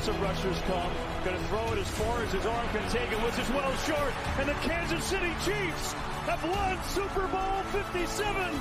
Now some rushers come. Going to throw it as far as his arm can take it, which is well short. And the Kansas City Chiefs have won Super Bowl 57.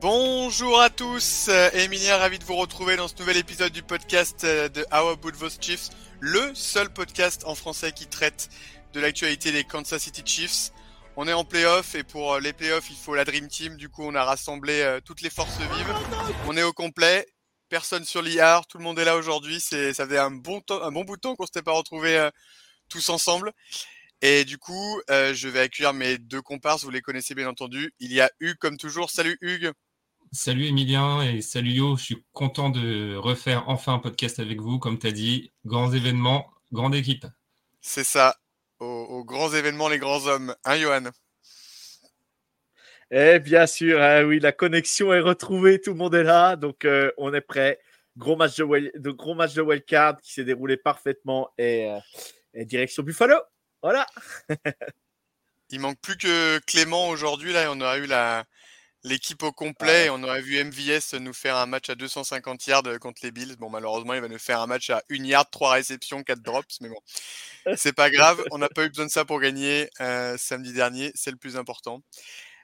Bonjour à tous, Emilia, ravi de vous retrouver dans ce nouvel épisode du podcast de How About Those Chiefs, le seul podcast en français qui traite de l'actualité des Kansas City Chiefs. On est en playoff et pour euh, les playoffs, il faut la Dream Team. Du coup, on a rassemblé toutes les forces vives. On est au complet. Personne sur l'IR, tout le monde est là aujourd'hui. C'est, ça faisait un bon temps, un bon bout de temps qu'on s'était pas retrouvés tous ensemble. Et du coup, je vais accueillir mes deux comparses. Vous les connaissez bien entendu. Il y a Hugues comme toujours. Salut Hugues. Salut Emilien et salut Yo, je suis content de refaire enfin un podcast avec vous, comme tu as dit, grands événements, grande équipe. C'est ça, aux, grands événements, les grands hommes, hein Johan? Eh bien sûr, hein, oui, la connexion est retrouvée, tout le monde est là, donc euh, on est prêt. Gros match de, de gros match de wildcard qui s'est déroulé parfaitement et, euh, et direction Buffalo. Voilà. Il manque plus que Clément aujourd'hui, là, on aura eu la, l'équipe au complet. On aurait vu MVS nous faire un match à 250 yards contre les Bills. Bon, malheureusement, il va nous faire un match à 1 yard, 3 réceptions, 4 drops. Mais bon, c'est pas grave. On n'a pas eu besoin de ça pour gagner euh, samedi dernier. C'est le plus important.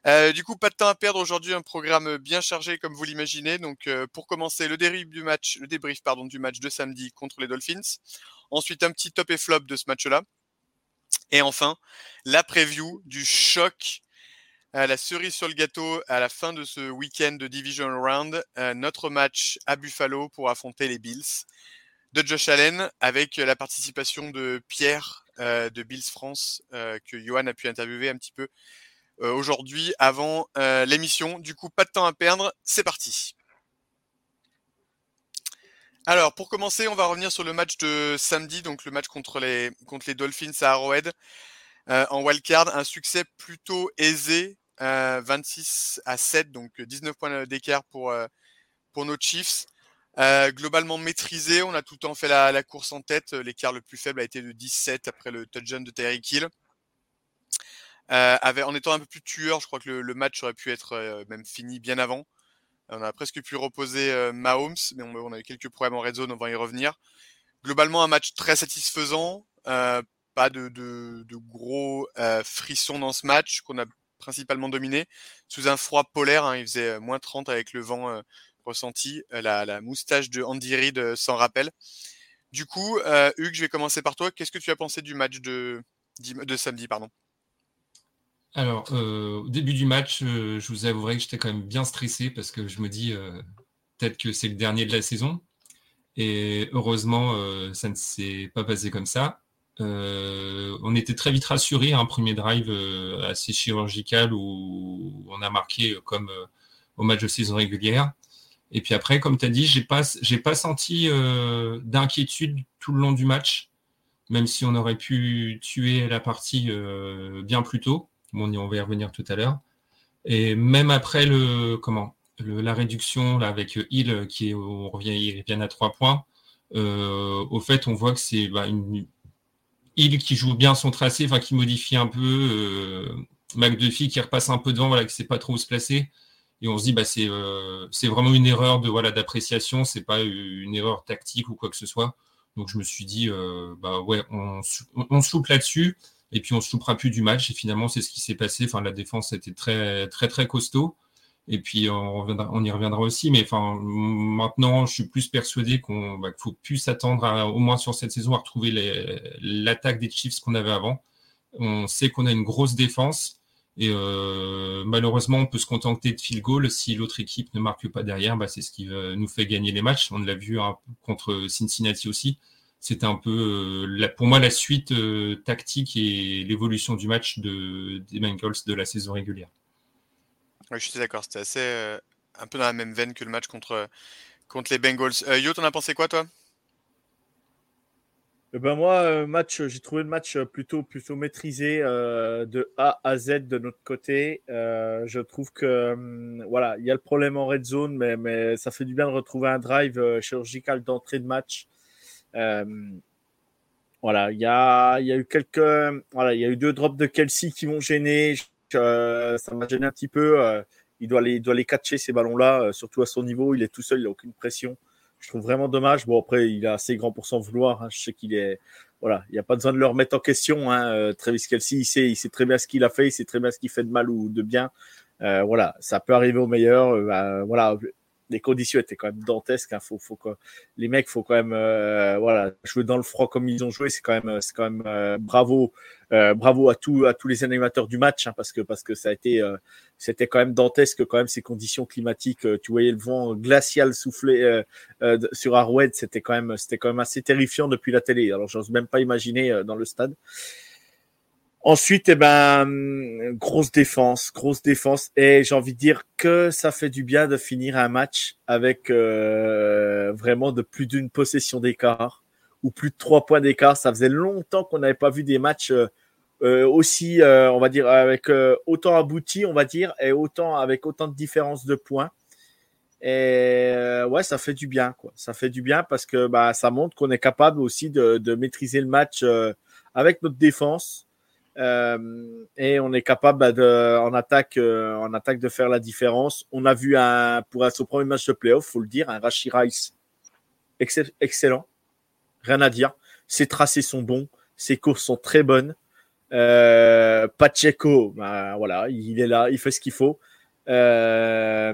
Euh, du coup, pas de temps à perdre aujourd'hui. Un programme bien chargé, comme vous l'imaginez. Donc, euh, pour commencer, le débrief du match, le débrief pardon du match de samedi contre les Dolphins. Ensuite, un petit top et flop de ce match-là. Et enfin, la preview du choc la cerise sur le gâteau à la fin de ce week-end de Division Round, euh, notre match à Buffalo pour affronter les Bills de Josh Allen avec la participation de Pierre euh, de Bills France euh, que Johan a pu interviewer un petit peu aujourd'hui avant l'émission. Du coup, pas de temps à perdre, c'est parti. Alors, pour commencer, on va revenir sur le match de samedi, donc le match contre les, contre les Dolphins à Arrowhead. en wildcard, un succès plutôt aisé 26 à 7, donc 19 points d'écart pour, pour nos Chiefs. globalement maîtrisé, on a tout le temps fait la, course en tête. L'écart le plus faible a été de 17 après le touchdown de Terry Kill. en étant un peu plus tueur, je crois que le, match aurait pu être même fini bien avant. On a presque pu reposer Mahomes, mais on, a eu quelques problèmes en red zone, on va y revenir. Globalement, un match très satisfaisant. pas de, de, de gros frissons dans ce match qu'on a principalement dominé, sous un froid polaire. Hein, il faisait euh, moins 30 avec le vent euh, ressenti. Euh, la, moustache de Andy Reid s'en rappelle. Du coup, Hugues, je vais commencer par toi. Qu'est-ce que tu as pensé du match de, samedi pardon? Alors, au début du match, je vous avouerai que j'étais quand même bien stressé parce que je me dis peut-être que c'est le dernier de la saison. Et heureusement, ça ne s'est pas passé comme ça. Euh, on était très vite rassuré, un premier drive euh, assez chirurgical où on a marqué comme euh, au match de saison régulière. Et puis après, comme tu as dit, j'ai pas, j'ai pas senti d'inquiétude tout le long du match, même si on aurait pu tuer la partie bien plus tôt. Bon, on va y revenir tout à l'heure. Et même après le, comment, la réduction là, avec Hill, qui est, on revient, à trois points, au fait, on voit que c'est bah, une, il qui joue bien son tracé, enfin qui modifie un peu. Euh, McDuffie qui repasse un peu devant, voilà, qui ne sait pas trop où se placer. Et on se dit, bah, c'est euh, vraiment une erreur de voilà d'appréciation, c'est pas une erreur tactique ou quoi que ce soit. Donc je me suis dit, euh, bah ouais, on, on, là-dessus, et puis on se loupera plus du match. Et finalement, c'est ce qui s'est passé. Enfin, la défense était très, très, très costaud. Et puis on, on y reviendra aussi. Mais enfin, maintenant, je suis plus persuadé qu'on bah, faut plus s'attendre, au moins sur cette saison, à retrouver l'attaque des Chiefs qu'on avait avant. On sait qu'on a une grosse défense. Et euh, malheureusement, on peut se contenter de field goal. Si l'autre équipe ne marque pas derrière, bah, c'est ce qui nous fait gagner les matchs. On l'a vu hein, contre Cincinnati aussi. C'était un peu, euh, pour moi, la suite euh, tactique et l'évolution du match de, des Bengals de la saison régulière. Je suis d'accord. C'était assez un peu dans la même veine que le match contre, contre les Bengals. Yo, t'en as pensé quoi, toi? Eh ben moi, euh, match, j'ai trouvé le match plutôt, plutôt maîtrisé euh, de A à Z de notre côté. Euh, je trouve que hum, voilà, il y a le problème en red zone, mais, mais ça fait du bien de retrouver un drive chirurgical d'entrée de match. voilà, il y a, y a eu quelques, voilà, il y a eu deux drops de Kelsey qui m'ont gêné. Ça m'a gêné un petit peu. il doit les, doit les catcher ces ballons-là, surtout à son niveau. Il est tout seul, il n'a aucune pression je trouve vraiment dommage. Bon, après, il a assez grand pour s'en vouloir. Hein. Je sais qu'il est. Voilà, il n'y a pas besoin de le remettre en question. Hein. Euh, Travis Kelsey, il sait, il sait très bien ce qu'il a fait, il sait très bien ce qu'il fait de mal ou de bien. Euh, voilà, ça peut arriver au meilleur. Euh, bah, voilà, les conditions étaient quand même dantesques. Hein. Faut, faut que, les mecs, faut quand même euh, voilà, jouer dans le froid comme ils ont joué. C'est quand même, c'est quand même euh, bravo, euh, bravo à tous, à tous les animateurs du match, hein, parce que parce que ça a été, c'était quand même dantesque quand même ces conditions climatiques. tu voyais le vent glacial souffler sur Arrowhead, c'était quand même, c'était quand même assez terrifiant depuis la télé. Alors j'ose même pas imaginer dans le stade. Ensuite, eh ben, grosse défense, grosse défense. Et j'ai envie de dire que ça fait du bien de finir un match avec euh, vraiment de plus d'une possession d'écart ou plus de trois points d'écart. Ça faisait longtemps qu'on n'avait pas vu des matchs euh, euh aussi, on va dire, avec autant abouti, on va dire, et autant avec autant de différence de points. Et ouais, ça fait du bien, quoi. Ça fait du bien parce que bah, ça montre qu'on est capable aussi de, maîtriser le match avec notre défense et on est capable bah, en attaque, euh, en attaque de faire la différence. On a vu un, pour son premier match de playoff, faut le dire, un Rashi excellent, rien à dire. Ses tracés sont bons, ses courses sont très bonnes. Euh, Pacheco, bah, voilà, il est là, il fait ce qu'il faut. Euh,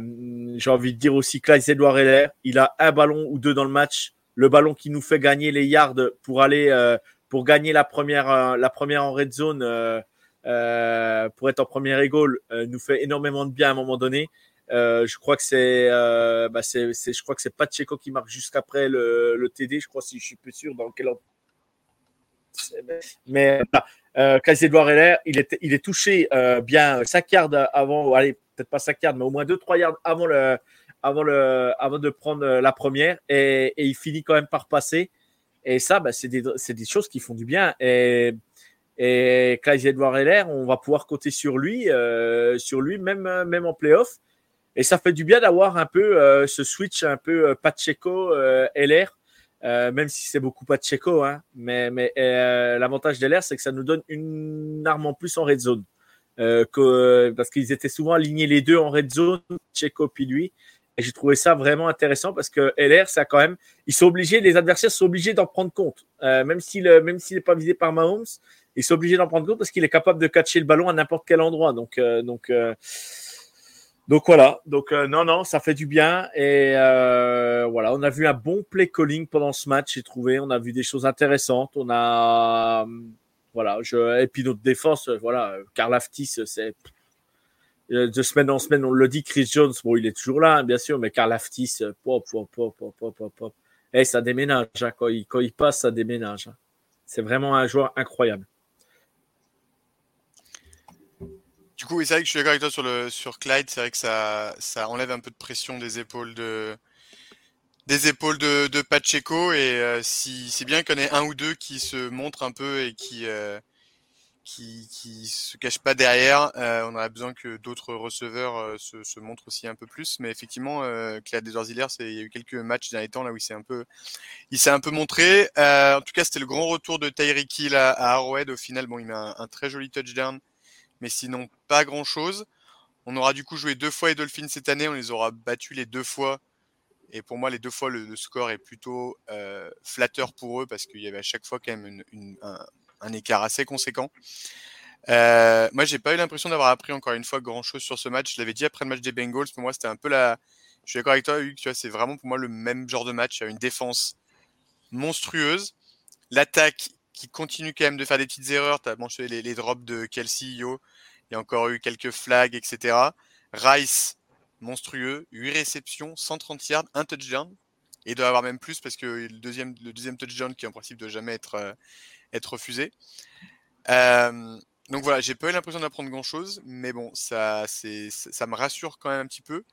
J'ai envie de dire aussi Clyde Edouard Heller, il a un ballon ou deux dans le match. Le ballon qui nous fait gagner les yards pour aller euh, pour gagner la première, euh, la première en red zone, euh, euh, pour être en première égale, nous fait énormément de bien à un moment donné. je crois que c'est, bah c'est, je crois que c'est Pacheco qui marque jusqu'après le, le TD. Je crois si je suis plus sûr dans quel ordre. Mais euh, Edouard Heller, il est, il est touché bien 5 yards avant, allez, peut-être pas 5 yards, mais au moins 2-3 yards avant, le, avant, le, avant de prendre la première et, et, il finit quand même par passer. Et ça, bah, c'est des, des, choses qui font du bien. Et, et Klaus Edouard Heller, on va pouvoir compter sur lui, euh, sur lui même, même en playoff. Et ça fait du bien d'avoir un peu euh, ce switch un peu euh, Pacheco euh, même si c'est beaucoup Pacheco. Hein, mais mais l'avantage d'LR, c'est que ça nous donne une arme en plus en red zone. Parce qu'ils étaient souvent alignés les deux en red zone, Pacheco puis lui. Et j'ai trouvé ça vraiment intéressant parce que LR, ça quand même, ils sont obligés, les adversaires sont obligés d'en prendre compte. Euh, même s'il n'est pas visé par Mahomes, ils sont obligés d'en prendre compte parce qu'il est capable de catcher le ballon à n'importe quel endroit. Donc, euh, donc, euh, donc voilà. Donc non, non, ça fait du bien. Et voilà, on a vu un bon play calling pendant ce match. J'ai trouvé, on a vu des choses intéressantes. On a voilà, je, et puis notre défense, voilà, Karl c'est de semaine en semaine, on le dit, Chris Jones, bon, il est toujours là, hein, bien sûr, mais Karl Aftis, euh, pop, pop, pop, pop, pop, pop. Eh, ça déménage, hein, quand, il, passe, ça déménage. Hein. C'est vraiment un joueur incroyable. Du coup, c'est vrai que je suis d'accord avec toi sur, Clyde, c'est vrai que ça, enlève un peu de pression des épaules de, des épaules de, de Pacheco et euh, si c'est bien en ait un ou deux qui se montrent un peu et qui, euh, qui, qui se cache pas derrière. Euh, on aurait besoin que d'autres receveurs euh, se, montrent aussi un peu plus. Mais effectivement, euh, Claire il y a eu quelques matchs les temps là où il s'est un peu, montré. Euh, en tout cas, c'était le grand retour de Tyreek Hill à, Arrowhead. Au final, bon, il met un, très joli touchdown, mais sinon pas grand chose. On aura du coup joué deux fois les Dolphins cette année. On les aura battus les deux fois. Et pour moi, les deux fois, le, score est plutôt flatteur pour eux parce qu'il y avait à chaque fois quand même une, une, un, un écart assez conséquent. Euh, moi, j'ai pas eu l'impression d'avoir appris encore une fois grand chose sur ce match. Je l'avais dit après le match des Bengals. Pour moi, c'était un peu la. Je suis d'accord avec toi, Hugues. Tu vois, c'est vraiment pour moi le même genre de match. Il y a une défense monstrueuse, l'attaque qui continue quand même de faire des petites erreurs. Tu as mentionné les, drops de Kelsey, Yo. Il y a encore eu quelques flags, etc. Rice, monstrueux, 8 réceptions, 130 yards, un touchdown. Et il doit avoir même plus parce que le deuxième, le deuxième touchdown qui en principe doit jamais être, euh, être refusé. Euh, donc voilà, j'ai pas eu l'impression d'apprendre grand chose, mais bon, ça, c'est, ça me rassure quand même un petit peu.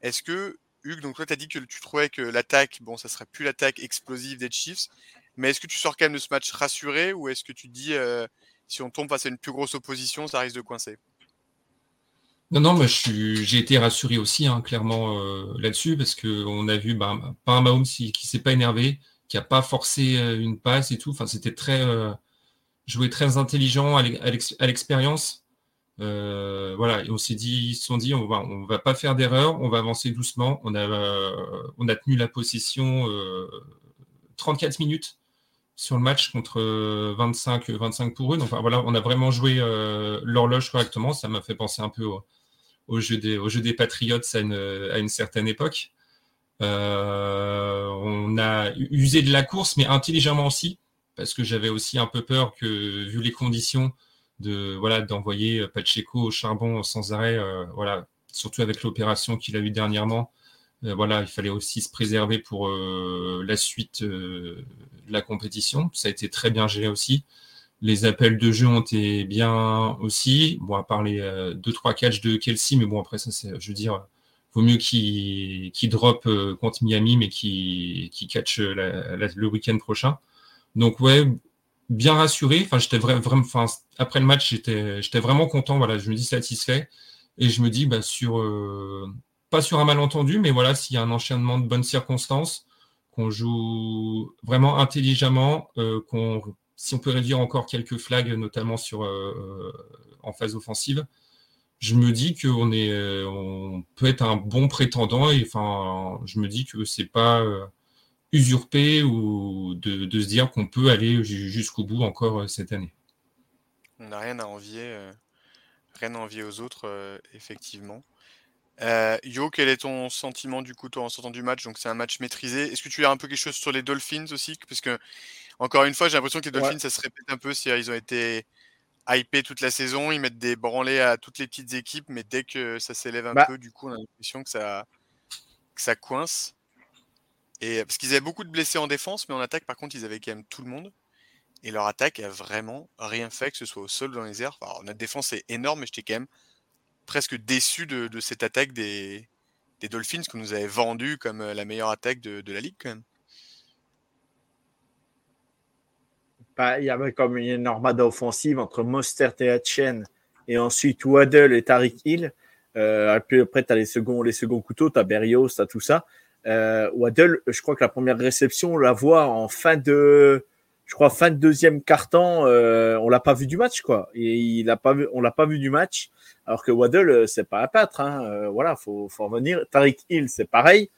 Est-ce que, Hugues, donc toi, tu as dit que tu trouvais que l'attaque, bon, ça serait plus l'attaque explosive des Chiefs, mais est-ce que tu sors quand même de ce match rassuré ou est-ce que tu dis, euh, si on tombe face à une plus grosse opposition, ça risque de coincer? Non, non, mais j'ai été rassuré aussi, hein, clairement, euh, là-dessus, parce qu'on a vu bah, pas un Mahomes qui, qui s'est pas énervé, qui a pas forcé euh, une passe et tout. Enfin, c'était très euh, joué très intelligent à l'expérience. Euh, voilà, on s'est dit, ils se sont dit, on va, va pas faire d'erreur, on va avancer doucement. On a, tenu la possession 34 minutes sur le match contre 25, 25 pour eux. Donc voilà, on a vraiment joué l'horloge correctement. Ça m'a fait penser un peu au, jeu des, Patriots à une certaine époque. Euh, on a usé de la course, mais intelligemment aussi, parce que j'avais aussi un peu peur que, vu les conditions, de voilà d'envoyer Pacheco au charbon sans arrêt, euh, voilà, surtout avec l'opération qu'il a eu dernièrement. Euh, voilà, il fallait aussi se préserver pour la suite de la compétition. Ça a été très bien géré aussi. Les appels de jeu ont été bien aussi. Bon, à part les 2-3 catchs de Kelsey, mais bon, après, ça, je veux dire, vaut mieux qu'il, drop contre Miami, mais qu'il, qu'il catch le week-end prochain. Donc, ouais, bien rassuré. Enfin, j'étais vraiment, après le match, j'étais, vraiment content. Voilà, je me dis satisfait. Et je me dis, bah, sur, euh, pas sur un malentendu, mais voilà, s'il y a un enchaînement de bonnes circonstances, qu'on joue vraiment intelligemment, euh, qu'on si on peut réduire encore quelques flags, notamment sur, euh, en phase offensive, je me dis qu'on est, on peut être un bon prétendant et enfin, je me dis que c'est pas euh, usurpé ou de, de se dire qu'on peut aller jusqu'au bout encore euh, cette année. On n'a rien à envier, euh, rien à envier aux autres, euh, effectivement. Euh, Yo, quel est ton sentiment du coup toi, en sortant du match? Donc c'est un match maîtrisé. Est-ce que tu as un peu quelque chose sur les Dolphins aussi? Parce que encore une fois, j'ai l'impression que les Dolphins, ouais. ça se répète un peu. Ils ont été hypés toute la saison, ils mettent des branlés à toutes les petites équipes, mais dès que ça s'élève un bah. peu, du coup, on a l'impression que ça, que ça coince. Et parce qu'ils avaient beaucoup de blessés en défense, mais en attaque, par contre, ils avaient quand même tout le monde. Et leur attaque a vraiment rien fait, que ce soit au sol ou dans les airs. Alors, notre défense est énorme, mais j'étais quand même presque déçu de, de cette attaque des, des, Dolphins qu'on nous avait vendu comme la meilleure attaque de, de la ligue quand même. Bah, il y avait comme une armada offensive entre Mostert et Hatchen et ensuite Waddle et Tariq Hill. Euh, après, tu as les seconds, les seconds couteaux, tu as Berrios, tu as tout ça. Euh, Waddle, je crois que la première réception, on la voit en fin de, je crois, fin de deuxième quart-temps, euh, on l'a pas vu du match, quoi. Et il a pas vu, on l'a pas vu du match. Alors que Waddle, c'est pas un pâtre, hein. Euh, voilà, faut, faut revenir. Tariq Hill, c'est pareil.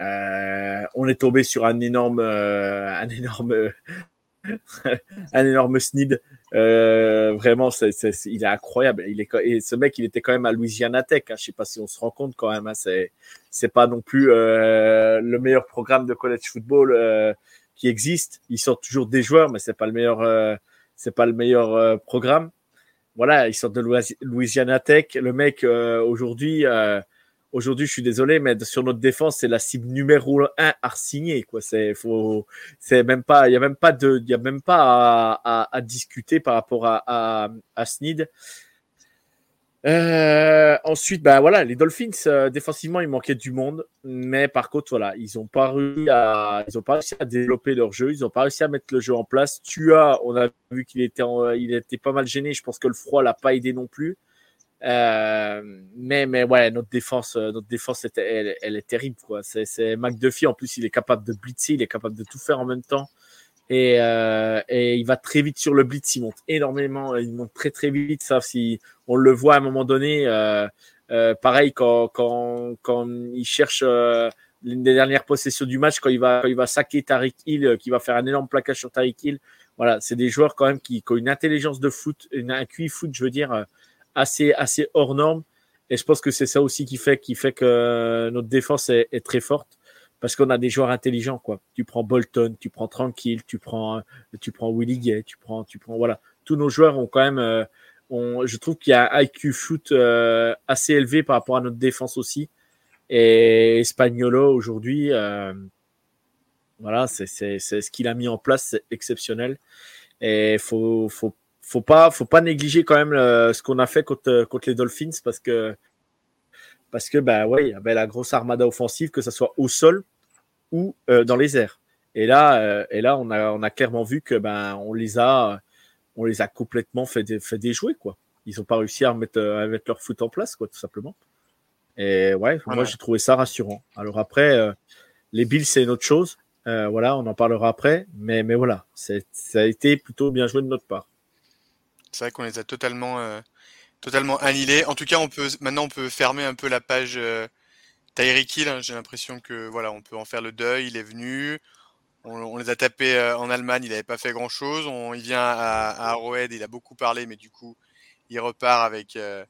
Euh, on est tombé sur un énorme, un énorme, un énorme snid. Euh, vraiment, c'est, c'est, il est incroyable. Il est, ce mec, il était quand même à Louisiana Tech. Hein. Je sais pas si on se rend compte quand même. Hein. C'est, c'est pas non plus euh, le meilleur programme de college football euh, qui existe. Ils sortent toujours des joueurs, mais c'est pas le meilleur, euh, c'est pas le meilleur euh, programme. Voilà, ils sortent de Louisiana Tech. Le mec aujourd'hui Aujourd'hui, je suis désolé, mais sur notre défense, c'est la cible numéro un à signer. Quoi, c'est faut, c'est même pas, il y a même pas de, y a même pas à, discuter par rapport à à, Sneed. Euh, ensuite, ben voilà, les Dolphins euh, défensivement, il manquait du monde, mais par contre, voilà, ils ont pas réussi à, ils ont pas réussi à développer leur jeu, ils ont pas réussi à mettre le jeu en place. Tu as, on a vu qu'il était, il était pas mal gêné. Je pense que le froid l'a pas aidé non plus. Euh, mais, mais ouais, notre défense, euh, notre défense, elle, est terrible. quoi. C'est, c'est McDuffie, en plus, il est capable de blitzer, il est capable de tout faire en même temps. Et, euh, et il va très vite sur le blitz, il monte énormément, il monte très très vite. Ça, si on le voit à un moment donné, euh, euh, pareil quand, quand, quand il cherche euh, l'une des dernières possessions du match, quand il va, quand il va saquer Tariq Hill, qui va faire un énorme plaquage sur Tariq Hill, voilà, c'est des joueurs quand même qui, ont une intelligence de foot, une, un QI foot, je veux dire, assez, assez hors norme. Et je pense que c'est ça aussi qui fait, qui fait que notre défense est, est très forte parce qu'on a des joueurs intelligents quoi. Tu prends Bolton, tu prends Tranquille, tu prends tu prends Willy Gay, tu prends tu prends voilà, tous nos joueurs ont quand même euh, je trouve qu'il y a un IQ foot euh, assez élevé par rapport à notre défense aussi. Et Espagnolo aujourd'hui euh, voilà, c'est ce qu'il a mis en place, c'est exceptionnel. Et faut faut faut pas faut pas négliger quand même ce qu'on a fait contre contre les Dolphins parce que parce que bah ouais, il y avait la grosse armada offensive, que ce soit au sol ou euh, dans les airs. Et là, euh, et là, on a, on a clairement vu que ben on les a, on les a complètement fait, fait déjouer quoi. Ils ont pas réussi à mettre, à mettre leur foot en place quoi, tout simplement. Et ouais, moi j'ai trouvé ça rassurant. Alors après, euh, les Bills c'est une autre chose. voilà, on en parlera après, mais mais voilà, ça a été plutôt bien joué de notre part. C'est vrai qu'on les a totalement totalement annihilé. En tout cas, on peut maintenant on peut fermer un peu la page euh, Tyreek Hill. Hein. J'ai l'impression que voilà, on peut en faire le deuil. Il est venu. On, les a tapés euh, en Allemagne. Il n'avait pas fait grand chose. On, il vient à, à. Il a beaucoup parlé, mais du coup, il repart avec euh,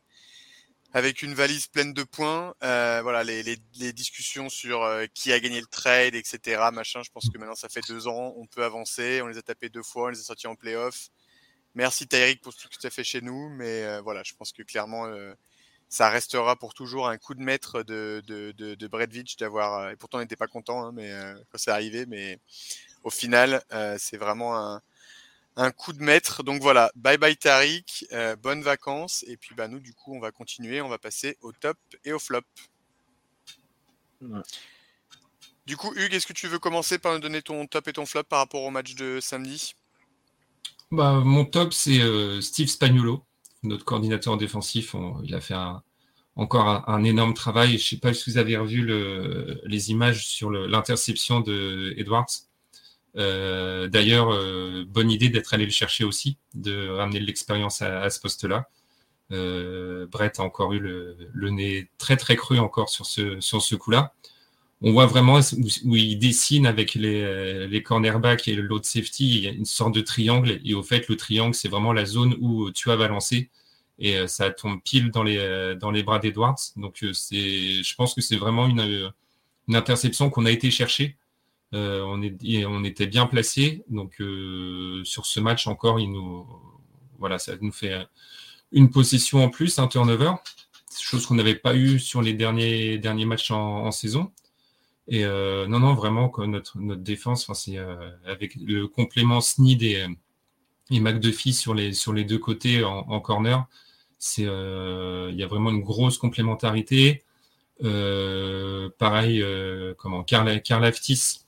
avec une valise pleine de points. Euh, voilà, les, les, les, discussions sur euh, qui a gagné le trade, etc. Machin. Je pense que maintenant ça fait deux ans. On peut avancer. On les a tapés deux fois. On les a sortis en playoff. Merci Tyrick pour ce que tu as fait chez nous, mais euh, voilà, je pense que clairement, euh, ça restera pour toujours un coup de maître de, de, de, de Bredvich d'avoir. Euh, et pourtant, on n'était pas content hein, mais quand c'est arrivé, mais au final, c'est vraiment un, un, coup de maître. Donc voilà, bye bye Tariq, bonnes vacances, et puis bah nous, du coup, on va continuer, on va passer au top et au flop. Du coup, Hugues, est-ce que tu veux commencer par nous donner ton top et ton flop par rapport au match de samedi? Bah, mon top, c'est euh, Steve Spagnolo, notre coordinateur défensif. il a fait encore un, énorme travail. Je ne sais pas si vous avez revu les images sur l'interception de Edwards. Euh, d'ailleurs, euh, bonne idée d'être allé le chercher aussi, de ramener de l'expérience à, ce poste-là. Brett a encore eu le, le, nez très très cru encore sur ce, sur ce coup-là on voit vraiment où, il dessine avec les, les cornerbacks et l'autre safety, il y a une sorte de triangle. Et au fait, le triangle, c'est vraiment la zone où tu as balancé. Et euh, ça tombe pile dans les, euh, dans les bras d'Edwards. Donc, euh, c'est, je pense que c'est vraiment une, une interception qu'on a été chercher. on, est, on était bien placé. Donc, sur ce match encore, il nous, voilà, ça nous fait une possession en plus, un turnover. Chose qu'on n'avait pas eu sur les derniers, derniers matchs en saison. Et euh, non, non, vraiment, notre, notre défense, c'est euh, avec le complément Sneed et, et McDuffie sur les, sur les deux côtés en, corner, euh, il y a vraiment une grosse complémentarité. pareil, comment Carl Aftis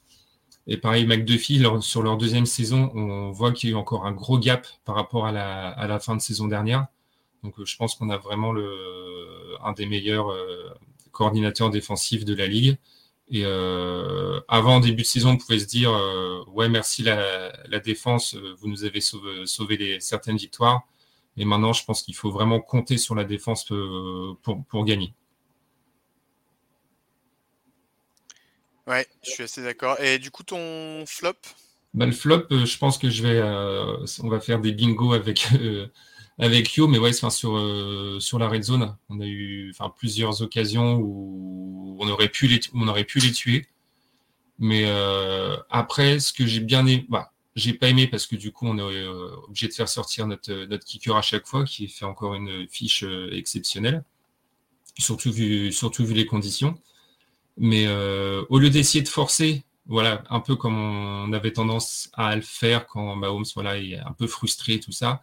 et pareil McDuffie sur leur deuxième saison, on voit qu'il y a eu encore un gros gap par rapport à la, à la fin de saison dernière. Donc je pense qu'on a vraiment le, un des meilleurs coordinateurs défensifs de la ligue. Et euh, avant début de saison, on pouvait se dire euh, ouais merci la, la, défense, euh, vous nous avez sauvé, sauvé les, certaines victoires. Et maintenant, je pense qu'il faut vraiment compter sur la défense pour, pour gagner. Ouais, je suis assez d'accord. Et du coup, ton flop? Bah, Le flop, je pense que je vais, on va faire des bingos avec avec Yo, mais ouais, sur, euh, sur la red zone, on a eu plusieurs occasions où on aurait pu les, on pu les tuer. Mais euh, après, ce que j'ai bien aimé, bah, j'ai pas aimé parce que du coup, on est euh, obligé de faire sortir notre, notre kicker à chaque fois, qui fait encore une fiche exceptionnelle, surtout vu, surtout vu les conditions. Mais au lieu d'essayer de forcer, voilà, un peu comme on avait tendance à le faire quand Mahomes voilà, est un peu frustré, tout ça,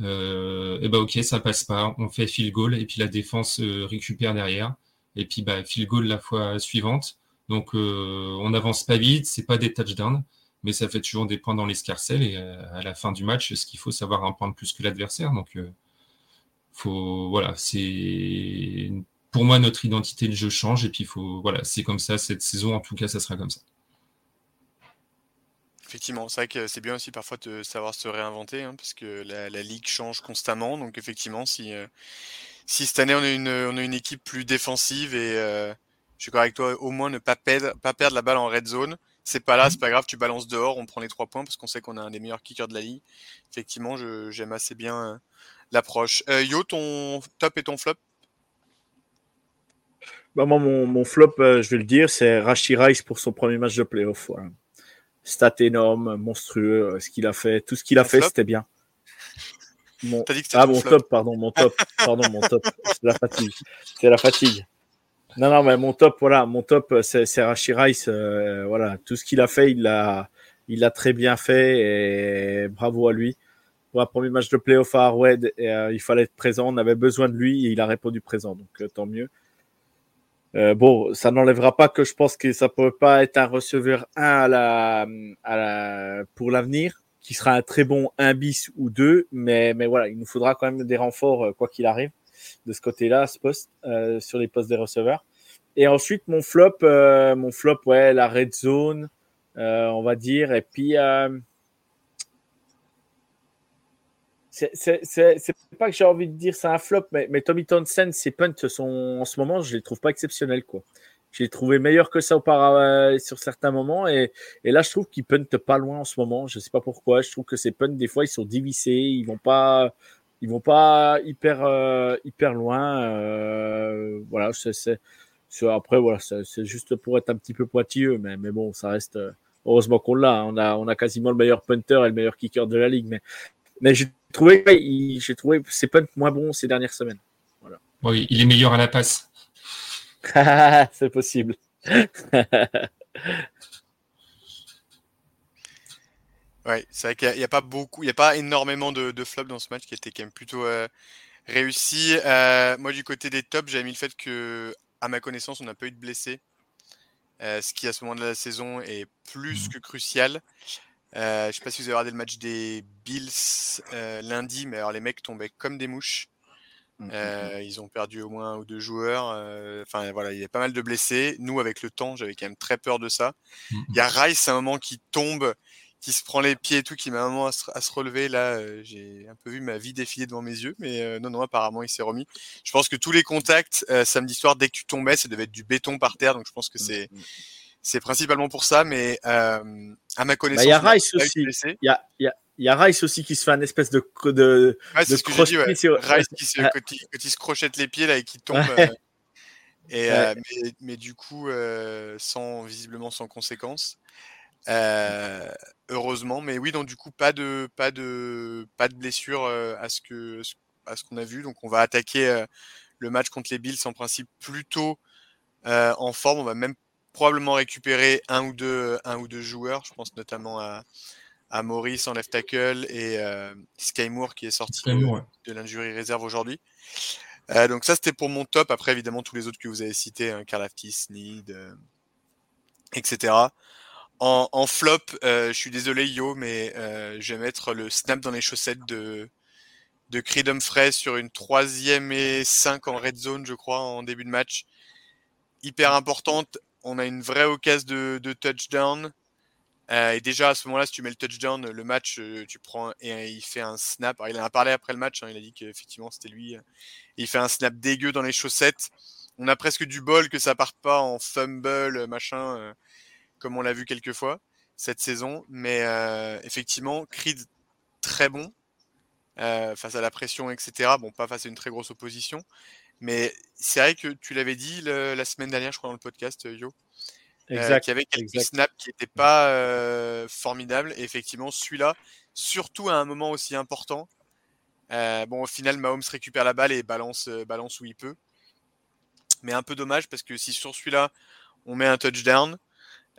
euh, et bah ok, ça passe pas, on fait field goal et puis la défense euh, récupère derrière. Et puis bah, field goal la fois suivante. Donc euh, on n'avance pas vite, c'est pas des touchdowns, mais ça fait toujours des points dans l'escarcelle. Et à la fin du match, ce qu'il faut, savoir un point de plus que l'adversaire. Donc faut voilà, c'est pour moi notre identité de jeu change et puis faut voilà, c'est comme ça cette saison. En tout cas, ça sera comme ça. Effectivement, c'est vrai que c'est bien aussi parfois de savoir se réinventer, hein, parce que la, ligue change constamment. Donc effectivement, si, euh, si cette année on a une, on a une équipe plus défensive et euh, je suis d'accord avec toi, au moins ne pas perdre, pas perdre la balle en red zone, c'est pas là, c'est pas grave, tu balances dehors, on prend les trois points parce qu'on sait qu'on a un des meilleurs kickers de la ligue. Effectivement, j'aime assez bien euh, l'approche. Yo, ton top et ton flop? Bah, moi, mon, flop, je vais le dire, c'est Rashi Rice pour son premier match de playoff. Stat énorme, monstrueux, ce qu'il a fait, tout ce qu'il a fait, c'était bien. Mon... ah, mon top, pardon, mon top, pardon, mon top. C'est la fatigue. C'est la fatigue. Non, non, mais mon top, voilà, mon top, c'est Rashi Rice. Euh, voilà, tout ce qu'il a fait, il l'a, il l'a très bien fait et bravo à lui. Pour un premier match de playoff à Harwed, euh, il fallait être présent, on avait besoin de lui et il a répondu présent, donc euh, tant mieux. Bon, ça n'enlèvera pas que je pense que ça peut pas être un receveur 1 à la, pour l'avenir, qui sera un très bon 1 bis ou 2, mais, mais voilà, il nous faudra quand même des renforts quoi qu'il arrive de ce côté-là, ce poste, euh, sur les postes des receveurs. Et ensuite, mon flop, euh, mon flop, ouais, la red zone, euh, on va dire. Et puis, c'est pas que j'ai envie de dire c'est un flop, mais, mais Tommy Townsend, ses punts sont en ce moment, je les trouve pas exceptionnels, quoi. Je les trouvais meilleurs que ça auparavant sur certains moments. Et, et là, je trouve qu'ils puntent pas loin en ce moment. Je sais pas pourquoi. Je trouve que ces punts, des fois, ils sont divissés. Ils vont pas ils vont pas hyper euh, hyper loin. Euh, voilà, c'est après voilà, c'est juste pour être un petit peu pointilleux, mais mais bon, ça reste euh, heureusement qu'on l'a. On a on a quasiment le meilleur punter et le meilleur kicker de la ligue, mais mais j'ai trouvé j'ai trouvé ses punts moins bons ces dernières semaines. Voilà. Oui, il est meilleur à la passe. c'est possible. Ouais, c'est vrai qu'il n'y a, pas beaucoup, il n'y a pas énormément de, de flops dans ce match qui était quand même plutôt euh, réussi. Euh, moi, du côté des tops, j'avais mis le fait que, à ma connaissance, on n'a pas eu de blessés. Euh, ce qui, à ce moment de la saison, est plus mmh. que crucial. Je ne sais pas si vous avez regardé le match des Bills lundi, mais alors les mecs tombaient comme des mouches. Mmh, mmh, ils ont perdu au moins un ou deux joueurs. Enfin voilà, il y a pas mal de blessés. Nous, avec le temps, j'avais quand même très peur de ça. Il y a Rice à un moment qui tombe qui se prend les pieds et tout, qui m'a un moment à se, relever. Là, euh, j'ai un peu vu ma vie défiler devant mes yeux, mais euh, non, non, apparemment, il s'est remis. Je pense que tous les contacts euh, samedi soir, dès que tu tombais, ça devait être du béton par terre, donc je pense que mmh, c'est. C'est principalement pour ça, mais à ma bah, connaissance, il y a Rice aussi. Il y a, y, a, y a Rice aussi qui se fait un espèce de de, ouais, de ce que dit, ouais. Rice qui se, il, se crochette les pieds là et qui tombe. et, mais, mais, du coup, sans visiblement sans conséquence. Euh, heureusement, mais oui, donc du coup pas de pas de pas de blessure euh, à ce que à ce qu'on a vu. Donc on va attaquer euh, le match contre les Bills en principe plutôt en forme. On va même probablement récupérer un ou deux un ou deux joueurs. Je pense notamment à à Maurice en left tackle et euh, Sky Moore qui est sorti de, l'injury réserve aujourd'hui. donc ça c'était pour mon top. Après évidemment tous les autres que vous avez cités, hein, Karl Sneed, etc. En, flop, euh, je suis désolé Yo, mais euh, je vais mettre le snap dans les chaussettes de, de Creed Humphrey sur une troisième et 5 en red zone, je crois, en début de match. Hyper importante. On a une vraie occasion de, touchdown. Euh, et déjà à ce moment-là, si tu mets le touchdown, le match, tu prends et il fait un snap. il en a parlé après le match. Hein, il a dit qu'effectivement c'était lui. il fait un snap dégueu dans les chaussettes. On a presque du bol que ça parte pas en fumble, machin comme on l'a vu quelques fois cette saison. Mais euh, effectivement, Creed très bon euh, face à la pression, etc. Bon, pas face à une très grosse opposition. Mais c'est vrai que tu l'avais dit la semaine dernière, je crois, dans le podcast, Yo. Euh, exact, qu'il y avait quelques snaps qui n'étaient pas formidables. Et effectivement, celui-là, surtout à un moment aussi important. bon, au final, Mahomes récupère la balle et balance, balance où il peut. Mais un peu dommage parce que si sur celui-là, on met un touchdown,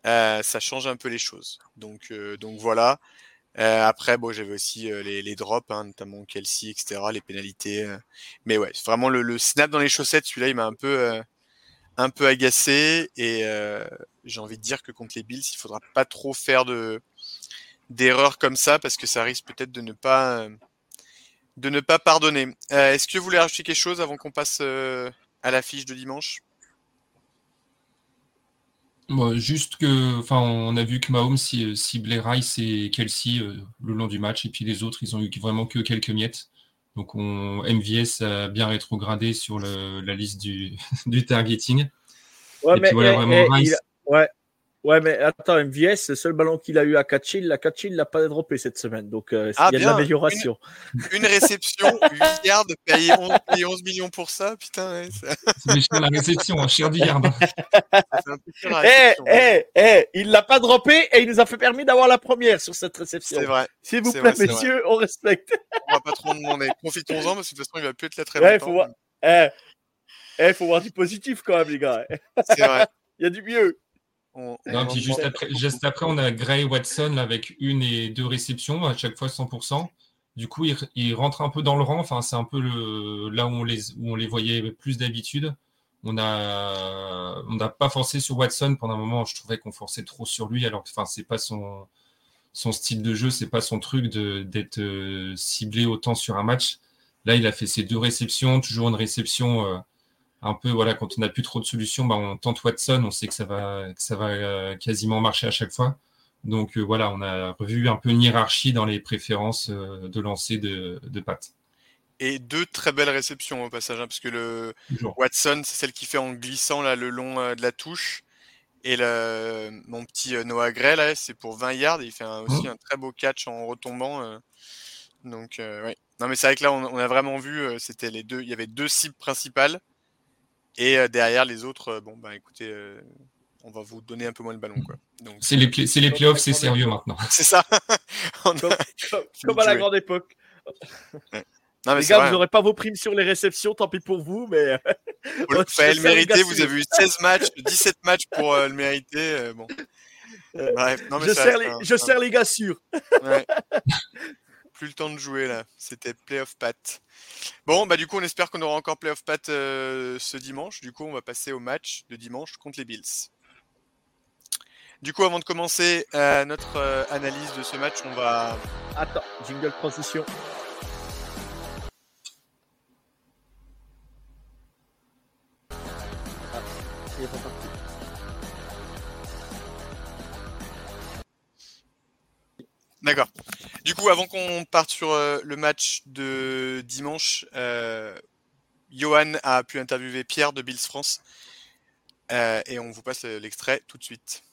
euh, ça change un peu les choses. Donc, euh, donc voilà. Euh, après, bon, j'avais aussi les, les, drops, hein, notamment Kelsey, etc., les pénalités. mais ouais, vraiment le, le, snap dans les chaussettes, celui-là, il m'a un peu, un peu agacé. Et j'ai envie de dire que contre les Bills, il faudra pas trop faire de d'erreurs comme ça parce que ça risque peut-être de ne pas de ne pas pardonner. Est-ce que vous voulez rajouter quelque chose avant qu'on passe à la fiche de dimanche? Juste que, enfin, on a vu que Mahomes ciblait Rice et Kelsey euh, le long du match, et puis les autres, ils ont eu vraiment que quelques miettes. Donc, on, MVS a bien rétrogradé sur le, la liste du, du targeting. Ouais, mais, ouais. Ouais, mais attends, MVS, le seul ballon qu'il a eu à catcher, il l'a catché, il l'a pas droppé cette semaine. Donc, euh, Ah, il y a de bien. l'amélioration. Une réception, 8 yards, payé 11, payé 11 millions pour ça, putain, ouais, ça, C'est méchant la réception, hein, cher du yard. Eh, eh, eh, il l'a pas droppé et il nous a fait permis d'avoir la première sur cette réception. C'est vrai, S'il vous plaît, vrai, messieurs, on respecte. on va pas trop en demander. Profitons-en parce que de toute façon, il va plus être là très Ouais, longtemps. faut voir. Eh, eh, faut voir du positif quand même, les gars. C'est vrai. Il y a du mieux. On- Non, on- puis juste après, juste après, on a Gray Watson là, avec une et deux réceptions, à chaque fois 100%. Du coup, il, il rentre un peu dans le rang. Enfin, c'est un peu le, là où on, les, où on les voyait plus d'habitude. On a, on n'a pas forcé sur Watson pendant un moment. Je trouvais qu'on forçait trop sur lui, alors que enfin, c'est pas son, son style de jeu, c'est pas son truc de, d'être euh, ciblé autant sur un match. Là, il a fait ses deux réceptions, toujours une réception. euh, un peu, voilà, quand on n'a plus trop de solutions, bah, on tente Watson, on sait que ça va, que ça va euh, quasiment marcher à chaque fois. Donc euh, voilà, on a revu un peu une hiérarchie dans les préférences euh, de lancer de, de Pat. Et deux très belles réceptions au passage, hein, parce que le Toujours. Watson, c'est celle qui fait en glissant là, le long euh, de la touche. Et le, mon petit Noah Gray, là, c'est pour 20 yards. et il fait un- aussi un très beau catch en retombant. donc, ouais. Non, mais c'est vrai que là, on, on a vraiment vu, c'était les deux, il y avait deux cibles principales. Et euh, derrière, les autres, euh, bon, bah écoutez, euh, on va vous donner un peu moins le ballon, quoi. Donc, C'est les, c'est les playoffs, c'est sérieux maintenant. c'est ça. A- Comme, à la grande époque. Non, mais les c'est gars, vrai. vous n'aurez pas vos primes sur les réceptions, tant pis pour vous, mais Faut le- mériter. Vous avez eu 16 matchs, 17 matchs pour euh, le mériter. euh, bon. Bref, non, mais je, reste les, je les gars sûrs. ouais. Plus le temps de jouer là. C'était playoff pat. Bon, bah du coup, on espère qu'on aura encore playoff pat euh, ce dimanche. Du coup, on va passer au match de dimanche contre les Bills. Du coup, avant de commencer euh, notre euh, analyse de ce match, on va Attends, jingle transition. Ah. D'accord. Du coup, avant qu'on parte sur euh, le match de dimanche, euh, Johan a pu interviewer Pierre de Bills France. Euh, et on vous passe l'extrait tout de suite.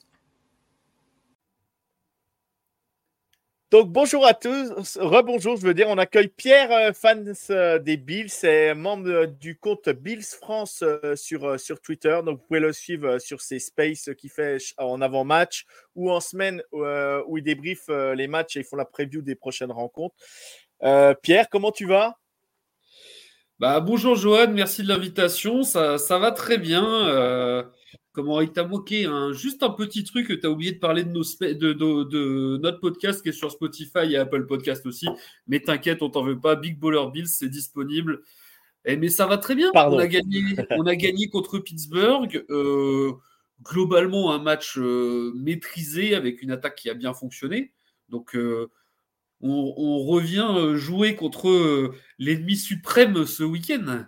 Donc bonjour à tous, rebonjour, je veux dire, on accueille Pierre, euh, fan euh, des Bills et membre euh, du compte Bills France sur, sur Twitter. Donc vous pouvez le suivre sur ses spaces qu'il fait en avant-match ou en semaine où il débriefe les matchs et ils font la preview des prochaines rencontres. Pierre, comment tu vas? Bah, bonjour Johan, merci de l'invitation. Ça, ça va très bien. Comment il t'a moqué hein Juste un petit truc que tu as oublié de parler de, nos spe- de, de- de notre podcast qui est sur Spotify et Apple Podcast aussi. Mais t'inquiète, on t'en veut pas. Big Baller Bills, c'est disponible. Et, mais ça va très bien. Pardon. On a gagné, on a gagné contre Pittsburgh. Euh, globalement, un match euh, maîtrisé avec une attaque qui a bien fonctionné. Donc, euh, on, on revient jouer contre l'ennemi suprême ce week-end.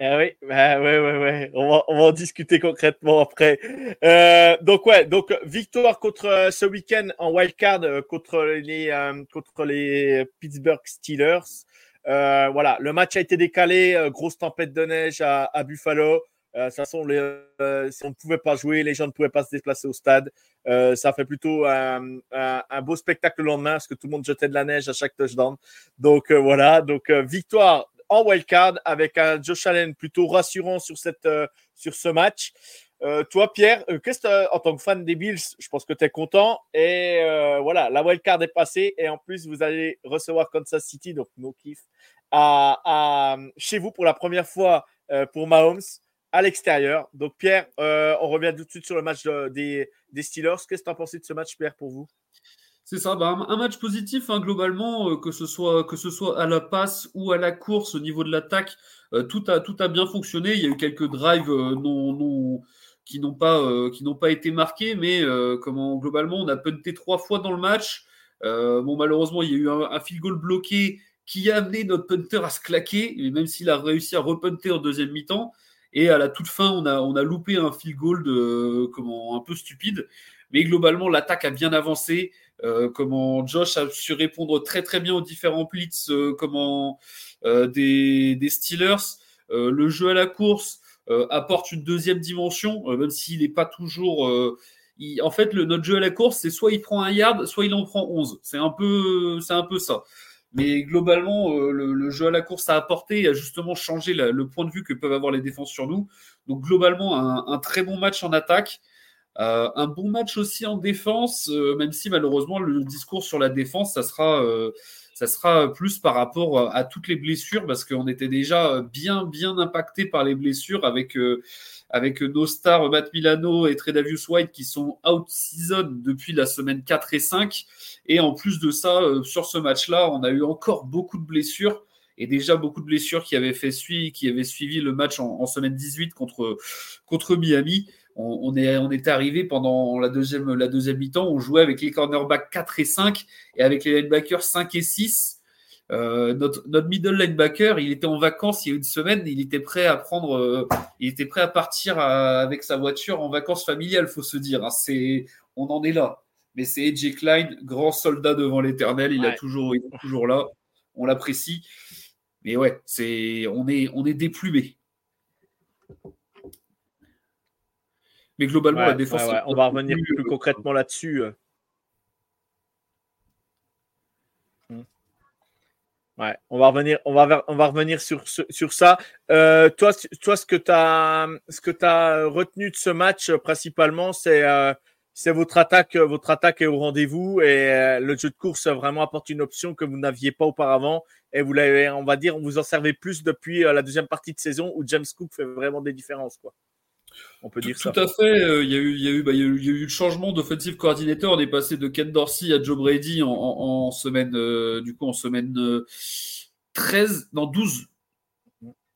Ah oui, bah ouais, ouais, ouais. On va, on va en discuter concrètement après. Euh, donc ouais, donc victoire contre euh, ce week-end en wildcard euh, contre les contre les Pittsburgh Steelers. Voilà, le match a été décalé, grosse tempête de neige à, Buffalo. De toute façon, on ne pouvait pas jouer, les gens ne pouvaient pas se déplacer au stade. Ça fait plutôt un, un- beau spectacle le lendemain parce que tout le monde jetait de la neige à chaque touchdown. Donc voilà, donc victoire en wildcard avec un Josh Allen plutôt rassurant sur, euh, ce match. Euh, toi, Pierre, euh, qu'est-ce que en tant que fan des Bills, je pense que tu es content. Et voilà, la wildcard est passée. Et en plus, vous allez recevoir Kansas City, donc no kiff, à, à- chez vous pour la première fois pour Mahomes à l'extérieur. Donc, Pierre, on revient tout de suite sur le match de- des, des Steelers. Qu'est-ce que tu as pensé de ce match, Pierre, pour vous? C'est ça, bah, un, match positif hein, globalement, euh, que, ce soit, que ce soit à la passe ou à la course au niveau de l'attaque, euh, tout, a, tout a bien fonctionné. Il y a eu quelques drives euh, qui n'ont pas, été marqués, mais comment, globalement, on a punté trois fois dans le match. Bon, malheureusement, il y a eu un, un field goal bloqué qui a amené notre punter à se claquer, même s'il a réussi à repunter en deuxième mi-temps. Et à la toute fin, on a, on a loupé un field goal comment, un peu stupide. Mais globalement, l'attaque a bien avancé. Euh, comment Josh a su répondre très très bien aux différents blitz euh, comment, euh, des, des Steelers. Le jeu à la course, apporte une deuxième dimension, même s'il n'est pas toujours. en fait, le, notre jeu à la course, c'est soit il prend un yard, soit il en prend 11. C'est un peu, un peu ça. Mais globalement, le, jeu à la course a apporté, a justement changé le point de vue que peuvent avoir les défenses sur nous. Donc globalement, un très bon match en attaque. Euh, un bon match aussi en défense, euh, même si malheureusement le discours sur la défense, ça sera, euh, ça sera plus par rapport à toutes les blessures, parce qu'on était déjà bien, bien impacté par les blessures avec, avec nos stars Matt Milano et Tredavious White qui sont out-season depuis la semaine 4 et 5. Et en plus de ça, sur ce match-là, on a eu encore beaucoup de blessures et déjà beaucoup de blessures qui avaient fait suivi, qui avaient suivi le match en, en semaine 18 contre, contre Miami on, est, on était arrivé pendant la deuxième, la deuxième mi-temps, on jouait avec les cornerbacks 4 et 5 et avec les linebackers 5 et 6. Euh, notre, notre, middle linebacker, il était en vacances il y a une semaine, il était prêt à prendre, euh, il était prêt à partir avec sa voiture en vacances familiales, faut se dire. Hein. c'est, on en est là. Mais c'est AJ Klein, grand soldat devant l'éternel, il, a toujours, il est toujours là, on l'apprécie. Mais ouais, c'est, on est, on est déplumé. Mais globalement, la défense. on va revenir plus, concrètement là-dessus. Euh. Hmm. Ouais, on va revenir, on va, on va revenir sur, sur ça. Euh, toi, toi, ce que tu as, ce que as retenu de ce match euh, principalement, c'est c'est votre attaque, votre attaque est au rendez-vous et le jeu de course vraiment apporte une option que vous n'aviez pas auparavant et vous l'avez, on va dire, on vous en servez plus depuis la deuxième partie de saison où James Cook fait vraiment des différences, quoi. On peut dire tout, à fait. Euh, il y, a eu, y, a eu, bah, y, a eu, y a eu le changement d'offensive coordinator. On est passé de Ken Dorsey à Joe Brady en, en, semaine, euh, du coup, en semaine 13, euh, non 12.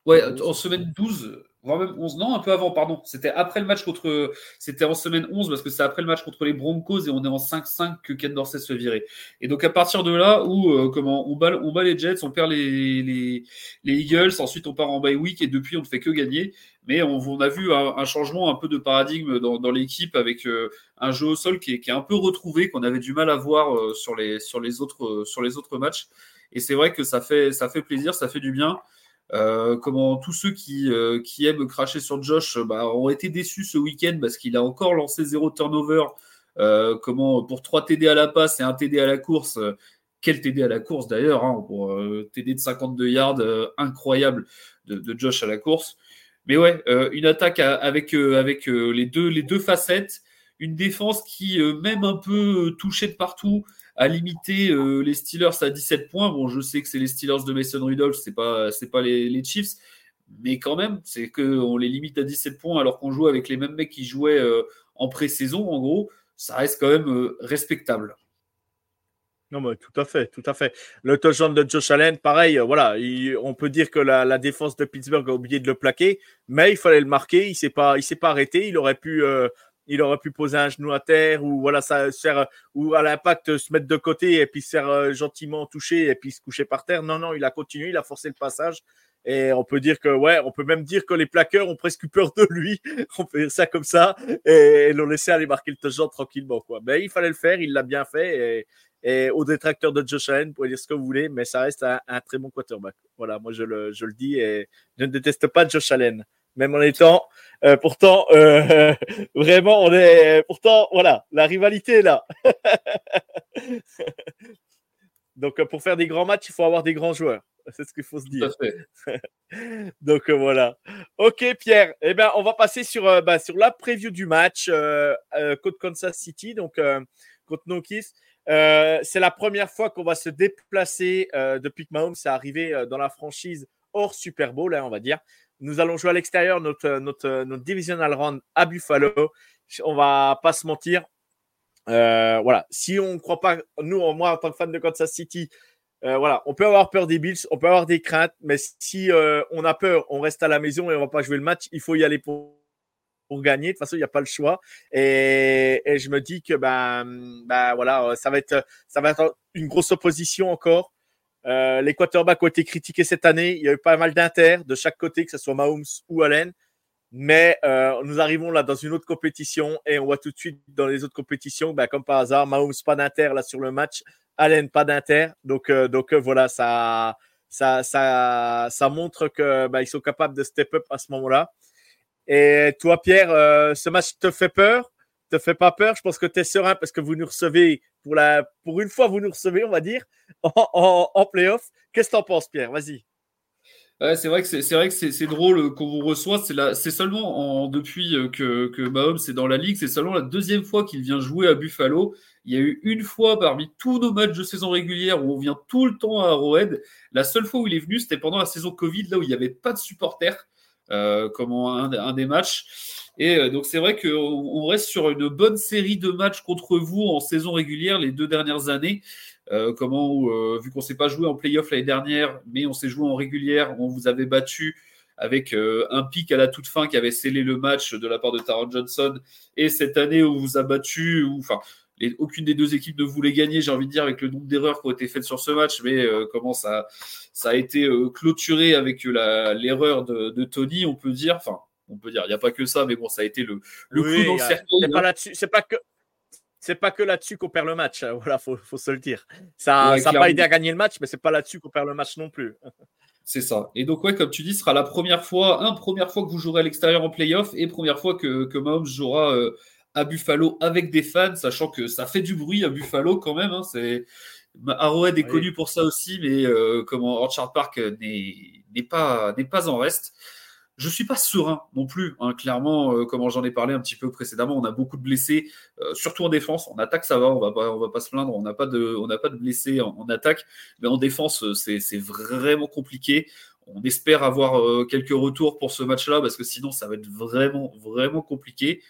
Ouais, en semaine 12 même 11, non, un peu avant, pardon. C'était après le match contre. C'était en semaine 11 parce que c'est après le match contre les Broncos et on est en 5-5 que Ken Dorsey se virait. Et donc à partir de là où euh, comment on bat, on bat les Jets, on perd les, les, les, Eagles, ensuite on part en bye week et depuis on ne fait que gagner. Mais on, on a vu un, changement un peu de paradigme dans, dans l'équipe avec euh, un jeu au sol qui est, qui est un peu retrouvé, qu'on avait du mal à voir euh, sur, les, sur, les autres, sur les autres matchs. Et c'est vrai que ça fait, ça fait plaisir, ça fait du bien. Euh, comment tous ceux qui, euh, qui, aiment cracher sur Josh bah, ont été déçus ce week-end parce qu'il a encore lancé zéro turnover. Euh, comment pour 3 TD à la passe et un TD à la course. quel TD à la course d'ailleurs, hein, pour TD de 52 yards, incroyable de, Josh à la course. Mais ouais, une attaque avec, avec les, deux, les deux facettes, une défense qui, même un peu touchée de partout, à limiter euh, les Steelers à 17 points. Bon, je sais que c'est les Steelers de Mason Rudolph, c'est pas c'est pas les, Chiefs, mais quand même, c'est qu'on les limite à 17 points alors qu'on joue avec les mêmes mecs qui jouaient euh, en pré-saison. En gros, ça reste quand même euh, respectable. Non, mais tout à fait, tout à fait. Le touchdown de Josh Allen, pareil, voilà, on peut dire que la, défense de Pittsburgh a oublié de le plaquer, mais il fallait le marquer. Il s'est pas, s'est pas arrêté. Il aurait pu il aurait pu poser un genou à terre ou voilà ça faire ou à l'impact se mettre de côté et puis se faire euh, gentiment toucher et puis se coucher par terre. Non non, il a continué, il a forcé le passage et on peut dire que ouais, on peut même dire que les plaqueurs ont presque eu peur de lui. on peut dire ça comme ça et, l'ont laissé aller marquer le touchdown tranquillement quoi. Mais il fallait le faire, il l'a bien fait et, et au détracteur de Josh Allen, vous pouvez dire ce que vous voulez, mais ça reste un, un très bon quarterback. Voilà, moi je le, je le dis et je ne déteste pas Josh Allen même en étant euh, pourtant euh, vraiment on est pourtant voilà la rivalité est là. Donc euh, pour faire des grands matchs il faut avoir des grands joueurs. C'est ce qu'il faut se dire. donc voilà. Ok Pierre. Eh ben on va passer sur bah, sur la preview du match contre Kansas City donc contre Nokis. C'est la première fois qu'on va se déplacer depuis que Mahomes est arrivé dans la franchise hors Super Bowl, hein, on va dire. Nous allons jouer à l'extérieur notre, notre, divisional round à Buffalo. On va pas se mentir. Euh, voilà. Si on ne croit pas, nous, moi, en tant que fan de Kansas City, euh, voilà, on peut avoir peur des Bills, on peut avoir des craintes, mais si euh, on a peur, on reste à la maison et on va pas jouer le match. Il faut y aller pour, pour gagner. De toute façon, il n'y a pas le choix. Et, et, je me dis que ben, ben voilà, ça va être, ça va être une grosse opposition encore. Euh, les quarterbacks ont été critiqués cette année. Il y a eu pas mal d'inter de chaque côté, que ce soit Mahomes ou Allen. Mais euh, nous arrivons là dans une autre compétition et on voit tout de suite dans les autres compétitions, bah, comme par hasard, Mahomes pas d'inter là sur le match, Allen pas d'inter. Donc, euh, donc voilà, ça, ça, ça, ça montre que bah, ils sont capables de step up à ce moment-là. Et toi, Pierre, euh, ce match te fait peur? Te fait pas peur? Je pense que tu es serein parce que vous nous recevez, pour, la, pour une fois, vous nous recevez, on va dire, en, en, en playoff. Qu'est-ce que tu en penses, Pierre? Vas-y. C'est vrai que c'est vrai que c'est drôle qu'on vous reçoit. C'est seulement en, depuis euh, que, que Mahomes est dans la ligue, c'est seulement la deuxième fois qu'il vient jouer à Buffalo. Il y a eu une fois parmi tous nos matchs de saison régulière où on vient tout le temps à Arrowhead. La seule fois où il est venu, c'était pendant la saison Covid, là où il n'y avait pas de supporters, euh, comme un, des matchs. Et euh, donc c'est vrai qu'on on reste sur une bonne série de matchs contre vous en saison régulière les deux dernières années. Euh, comment, vu qu'on ne s'est pas joué en playoff l'année dernière, mais on s'est joué en régulière, on vous avait battu avec un pic à la toute fin qui avait scellé le match de la part de Taron Johnson. Et cette année, on vous a battu, enfin, aucune des deux équipes ne voulait gagner, j'ai envie de dire, avec le nombre d'erreurs qui ont été faites sur ce match, mais comment ça, ça a été clôturé avec l'erreur de, de, Tony, on peut dire. Enfin, on peut dire, il n'y a pas que ça, mais bon, ça a été le, le oui, dans le cercle. C'est pas que c'est pas que là-dessus qu'on perd le match. Hein. Voilà, faut, faut se le dire. Ça n'a pas aidé à gagner le match, mais c'est pas là-dessus qu'on perd le match non plus. C'est ça. Et donc, ouais, comme tu dis, ce sera la première fois, un, première fois que vous jouerez à l'extérieur en playoff et première fois que, que Mahomes jouera euh, à Buffalo avec des fans, sachant que ça fait du bruit à Buffalo quand même. Hein, c'est... Arrowhead est connu pour ça aussi, mais euh, comment Orchard Park n'est pas, n'est pas en reste. Je suis pas serein non plus. Hein. Clairement, euh, comme j'en ai parlé un petit peu précédemment, on a beaucoup de blessés, euh, surtout en défense. En attaque, ça va, on va pas, on va pas se plaindre. On n'a pas de, on n'a pas de blessés en, attaque, mais en défense, euh, c'est vraiment compliqué. On espère avoir quelques retours pour ce match-là parce que sinon, ça va être vraiment, vraiment compliqué.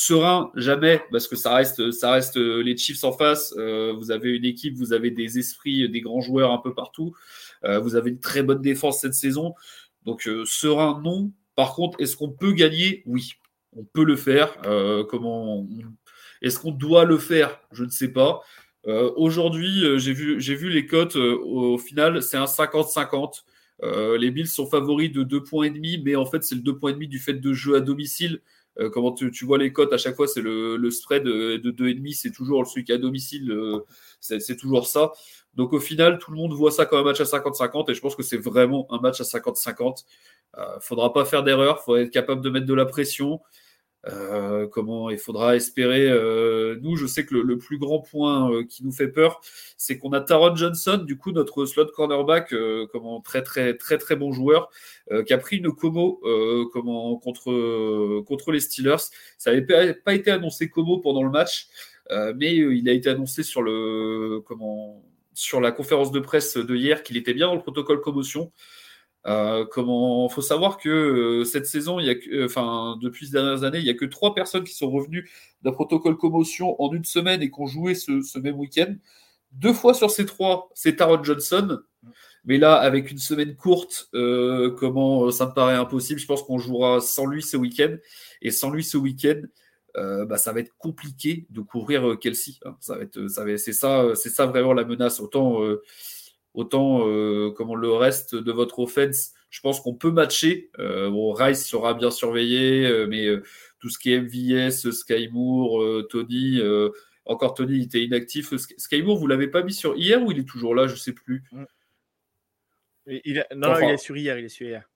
Serein, jamais, parce que ça reste, reste les Chiefs en face. vous avez une équipe, vous avez des esprits, des grands joueurs un peu partout. vous avez une très bonne défense cette saison. Donc euh, serein, non. Par contre, est-ce qu'on peut gagner? Oui, on peut le faire. Euh, comment Est-ce qu'on doit le faire? Je ne sais pas. Euh, aujourd'hui, j'ai vu, les cotes. au final, c'est un 50-50. les Bills sont favoris de 2,5 points, mais en fait, c'est le 2,5 points du fait de jeu à domicile. Comment tu, vois les cotes à chaque fois, c'est le, spread de 2,5, c'est toujours celui qui est à domicile, c'est toujours ça. Donc au final, tout le monde voit ça comme un match à 50-50 et je pense que c'est vraiment un match à 50-50. Il euh, ne faudra pas faire d'erreur, il faut être capable de mettre de la pression. Euh, comment il faudra espérer. Euh, nous, je sais que le, plus grand point qui nous fait peur, c'est qu'on a Taron Johnson, du coup notre slot cornerback, comment très très très très bon joueur, qui a pris une como comment contre contre les Steelers. Ça n'avait pas été annoncé como pendant le match, mais il a été annoncé sur le comment sur la conférence de presse de hier qu'il était bien dans le protocole commotion. Euh, comment faut savoir que euh, cette saison, il y a euh, enfin depuis ces dernières années, il n'y a que trois personnes qui sont revenues d'un protocole commotion en une semaine et qui ont joué ce, même week-end. Deux fois sur ces trois, c'est Taron Johnson. Mais là, avec une semaine courte, comment ça me paraît impossible. Je pense qu'on jouera sans lui ce week-end. Et sans lui ce week-end, euh, bah, ça va être compliqué de couvrir euh, Kelsey. Hein. Ça va ça c'est ça, c'est ça vraiment la menace. Autant, euh, autant comme le reste de votre offense, je pense qu'on peut matcher. bon, Rice sera bien surveillé, mais tout ce qui est MVS, Sky Moore, Tony, encore Tony, il était inactif. Sky Moore, vous l'avez pas mis sur hier ou il est toujours là? Je sais plus. Il non, il est sur hier. Il est sur hier.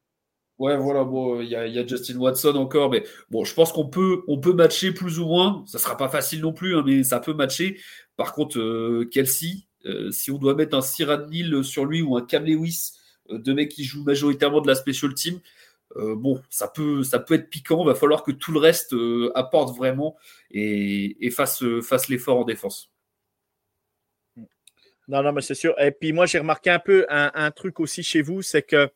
Ouais, voilà, bon, il y, a Justin Watson encore, mais bon, je pense qu'on peut, on peut matcher plus ou moins. Ça sera pas facile non plus, hein, mais ça peut matcher. Par contre, euh, Kelsey, euh, si on doit mettre un Cyril Neal sur lui ou un Cam Lewis, euh, deux qui jouent majoritairement de la special team, bon, ça peut, ça peut être piquant. Il va falloir que tout le reste apporte vraiment et, fasse l'effort en défense. Non, non, mais c'est sûr. Et puis moi, j'ai remarqué un peu un, truc aussi chez vous, c'est que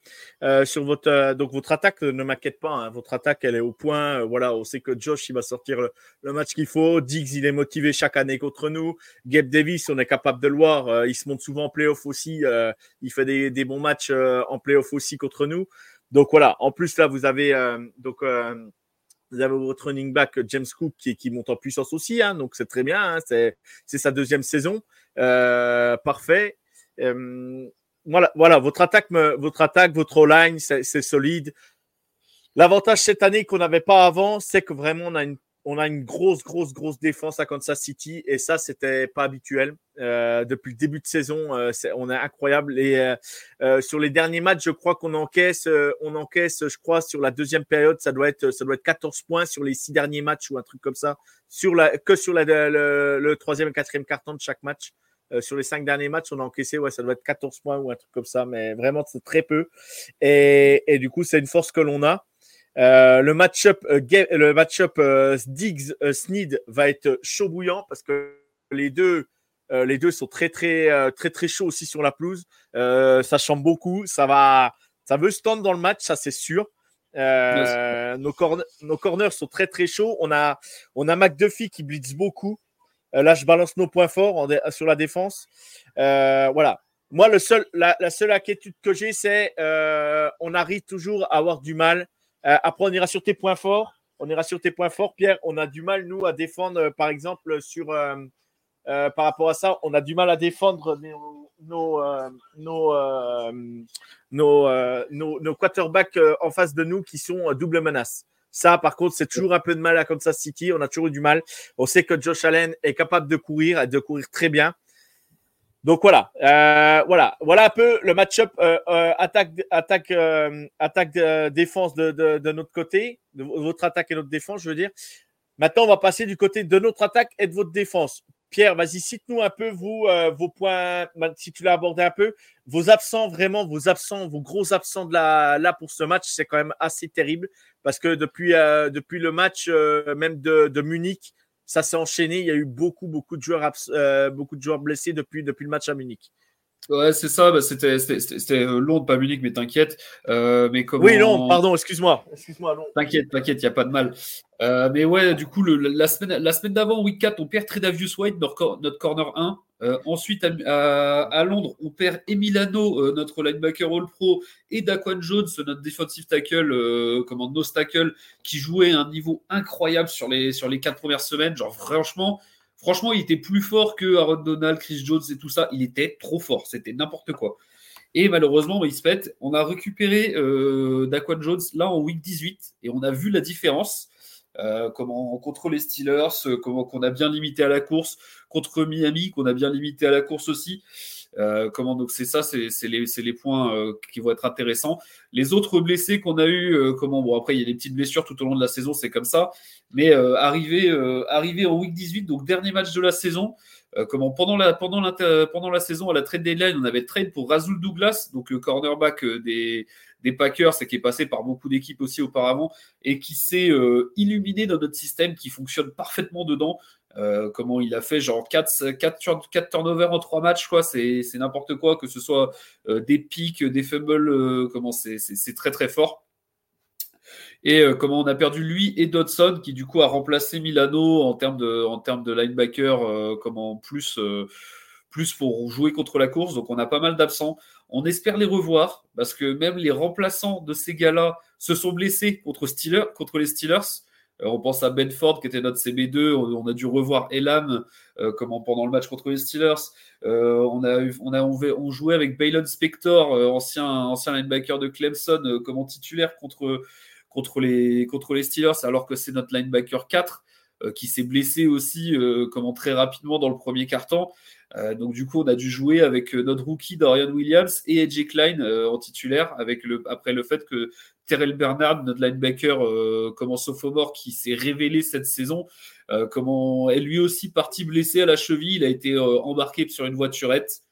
euh, sur votre euh, votre attaque, ne m'inquiète pas, hein, votre attaque, elle est au point. Euh, voilà, on sait que Josh, il va sortir le, match qu'il faut. Diggs, il est motivé chaque année contre nous. Gabe Davis, on est capable de le voir. il se monte souvent en playoff aussi. il fait des, bons matchs en playoff aussi contre nous. Donc voilà. En plus là, vous avez votre running back James Cook qui, qui monte en puissance aussi, hein, donc c'est très bien. Hein, c'est sa deuxième saison. Euh, parfait. Euh, voilà, votre attaque, votre attaque, votre line, c'est solide. L'avantage cette année qu'on n'avait pas avant, c'est que vraiment on a une, grosse, grosse, grosse défense à Kansas City et ça, c'était pas habituel. Euh, depuis le début de saison, on est incroyable. Et sur les derniers matchs, je crois qu'on encaisse, on encaisse, je crois, sur la deuxième période, ça doit être, ça doit être 14 points sur les six derniers matchs ou un truc comme ça. Sur que sur la, le, troisième et quatrième carton de chaque match. Sur les cinq derniers matchs, on a encaissé, ouais, ça doit être 14 points ou un truc comme ça, mais vraiment, c'est très peu. Et, et du coup, c'est une force que l'on a. Euh, le match-up euh, le match-up euh, Diggs Sneed va être chaud bouillant parce que les deux les deux sont très très très très chauds aussi sur la pelouse. ça chambre beaucoup, ça va ça veut stand dans le match, ça c'est sûr. nos, nos corners sont très très chauds. On a on a McDuffie qui blitz beaucoup. Là, je balance nos points forts sur la défense. voilà. Moi, la, seule inquiétude que j'ai, c'est on arrive toujours à avoir du mal euh, après, on ira sur tes points forts. On ira sur tes points forts, Pierre. On a du mal, nous, à défendre, euh, par exemple. Euh, par rapport à ça, on a du mal à défendre nos, nos, quarterbacks en face de nous qui sont double menace. Ça, par contre, c'est toujours un peu de mal à Kansas City. On a toujours eu du mal. On sait que Josh Allen est capable de courir et de courir très bien. Donc voilà, euh, voilà, voilà un peu le match-up euh, euh, attaque, attaque, attaque défense de, de, notre côté, de votre attaque et notre défense, je veux dire. Maintenant, on va passer du côté de notre attaque et de votre défense. Pierre, vas-y, cite-nous un peu vous vos points, si tu l'as abordé un peu, vos absents vraiment, vos absents, vos gros absents de là pour ce match, c'est quand même assez terrible parce que depuis depuis le match même de, Munich, ça s'est enchaîné. Il y a eu beaucoup, beaucoup de joueurs, euh, beaucoup blessés depuis le match à Munich. Ouais, c'est ça. Bah, c'était, c'était, euh, long, pas Munich, mais t'inquiète. Euh, mais comment... Oui, non, pardon, excuse-moi. excuse-moi T'inquiète, t'inquiète, il n'y a pas de mal. Euh, mais ouais, du coup, le, la semaine, la semaine d'avant, week 4, on perd Tredavious White, notre, notre corner 1. Euh, ensuite, à, à, Londres, on perd Emilano, notre linebacker All-Pro, et Daquan Jones, notre defensive tackle, comment, nose tackle, qui jouait un niveau incroyable sur les, sur les quatre premières semaines. Genre, franchement, franchement, il était plus fort que Aaron Donald, Chris Jones et tout ça. Il était trop fort. C'était n'importe quoi. Et malheureusement, il se pète. On a récupéré euh, Daquan Jones là en week 18 et on a vu la différence. Euh, comment contre les Steelers, euh, comment qu'on a bien limité à la course, contre Miami qu'on a bien limité à la course aussi. Euh, comment donc c'est ça, c'est les, points euh, qui vont être intéressants. Les autres blessés qu'on a eu, euh, comment bon après il y a des petites blessures tout au long de la saison, c'est comme ça. Mais arrivé arrivé en week 18, donc dernier match de la saison. comment pendant la saison à la trade deadline, on avait trade pour Razul Douglas, donc le cornerback des Packers et qui est passé par beaucoup d'équipes aussi auparavant et qui s'est illuminé dans notre système qui fonctionne parfaitement dedans. Euh, comment il a fait genre 4, 4, 4 turnovers en 3 matchs, quoi. C'est n'importe quoi, que ce soit euh, des pics, des fumbles, euh, comment c'est très très fort. Et comment on a perdu lui et Dodson, qui du coup a remplacé Milano en termes de, en linebacker, comment plus, pour jouer contre la course. Donc on a pas mal d'absents. On espère les revoir parce que même les remplaçants de ces gars-là se sont blessés contre les Steelers. Euh, on pense à Benford qui était notre CB2. On, a dû revoir Elam euh, comment pendant le match contre les Steelers. Euh, on a on a on, jouait avec Baylon Spector, ancien ancien linebacker de Clemson, comme titulaire contre les Steelers, alors que c'est notre linebacker 4 qui s'est blessé aussi comment très rapidement dans le premier quart-temps. donc du coup, on a dû jouer avec notre rookie Dorian Williams et AJ Klein en titulaire, avec après le fait que Terrell Bernard, notre linebacker, euh, comment sophomore qui s'est révélé cette saison, euh, comment est lui aussi parti blessé à la cheville, il a été euh, embarqué sur une voiturette.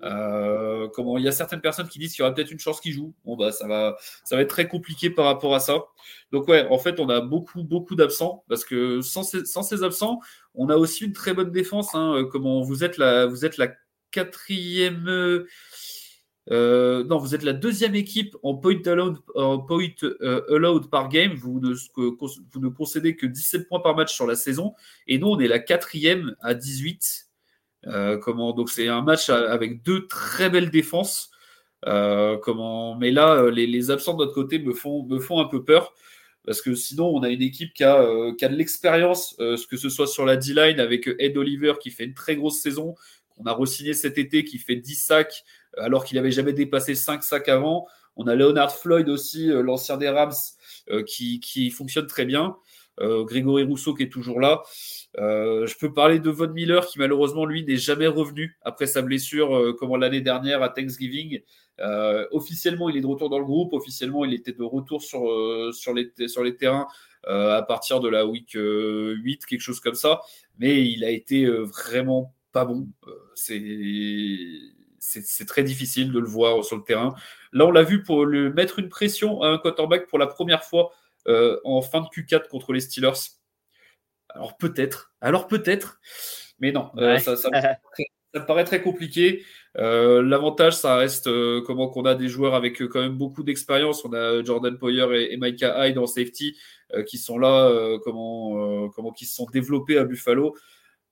comment il y a certaines personnes qui disent qu'il y aura peut-être une chance qu'il joue. Bon bah ça va, ça va être très compliqué par rapport à ça. Donc ouais, en fait on a beaucoup beaucoup d'absents parce que sans ces, absents, on a aussi une très bonne défense. Hein, comment vous êtes la, quatrième euh, non, vous êtes la deuxième équipe en point allowed, point, euh, allowed par game. Vous ne, vous concédez que 17 points par match sur la saison. Et nous, on est la quatrième à 18. Euh, comment, donc, c'est un match avec deux très belles défenses. comment, mais là, les, absents de notre côté me font un peu peur. Parce que sinon, on a une équipe qui a, qui a de l'expérience, que ce soit sur la D-line avec Ed Oliver qui fait une très grosse saison, qu'on a re-signé cet été, qui fait 10 sacs, alors qu'il n'avait jamais dépassé 5 sacs avant. On a Leonard Floyd aussi, euh, l'ancien des Rams, euh, qui, fonctionne très bien. Grégory Rousseau qui est toujours là. je peux parler de Von Miller qui malheureusement lui n'est jamais revenu après sa blessure comme l'année dernière à Thanksgiving. officiellement il est de retour dans le groupe, officiellement il était de retour sur, les, terrains à partir de la week 8, quelque chose comme ça, mais il a été vraiment pas bon. c'est c'est très difficile de le voir sur le terrain. Là, on l'a vu pour le mettre une pression à un quarterback pour la première fois euh, en fin de Q4 contre les Steelers. Alors peut-être, alors peut-être, mais non, euh, ça, me paraît très compliqué. Euh, l'avantage, ça reste comment qu'on a des joueurs avec quand même beaucoup d'expérience. On a Jordan Poyer et, Micah Hyde en safety qui sont là, comment, comment qui se sont développés à Buffalo.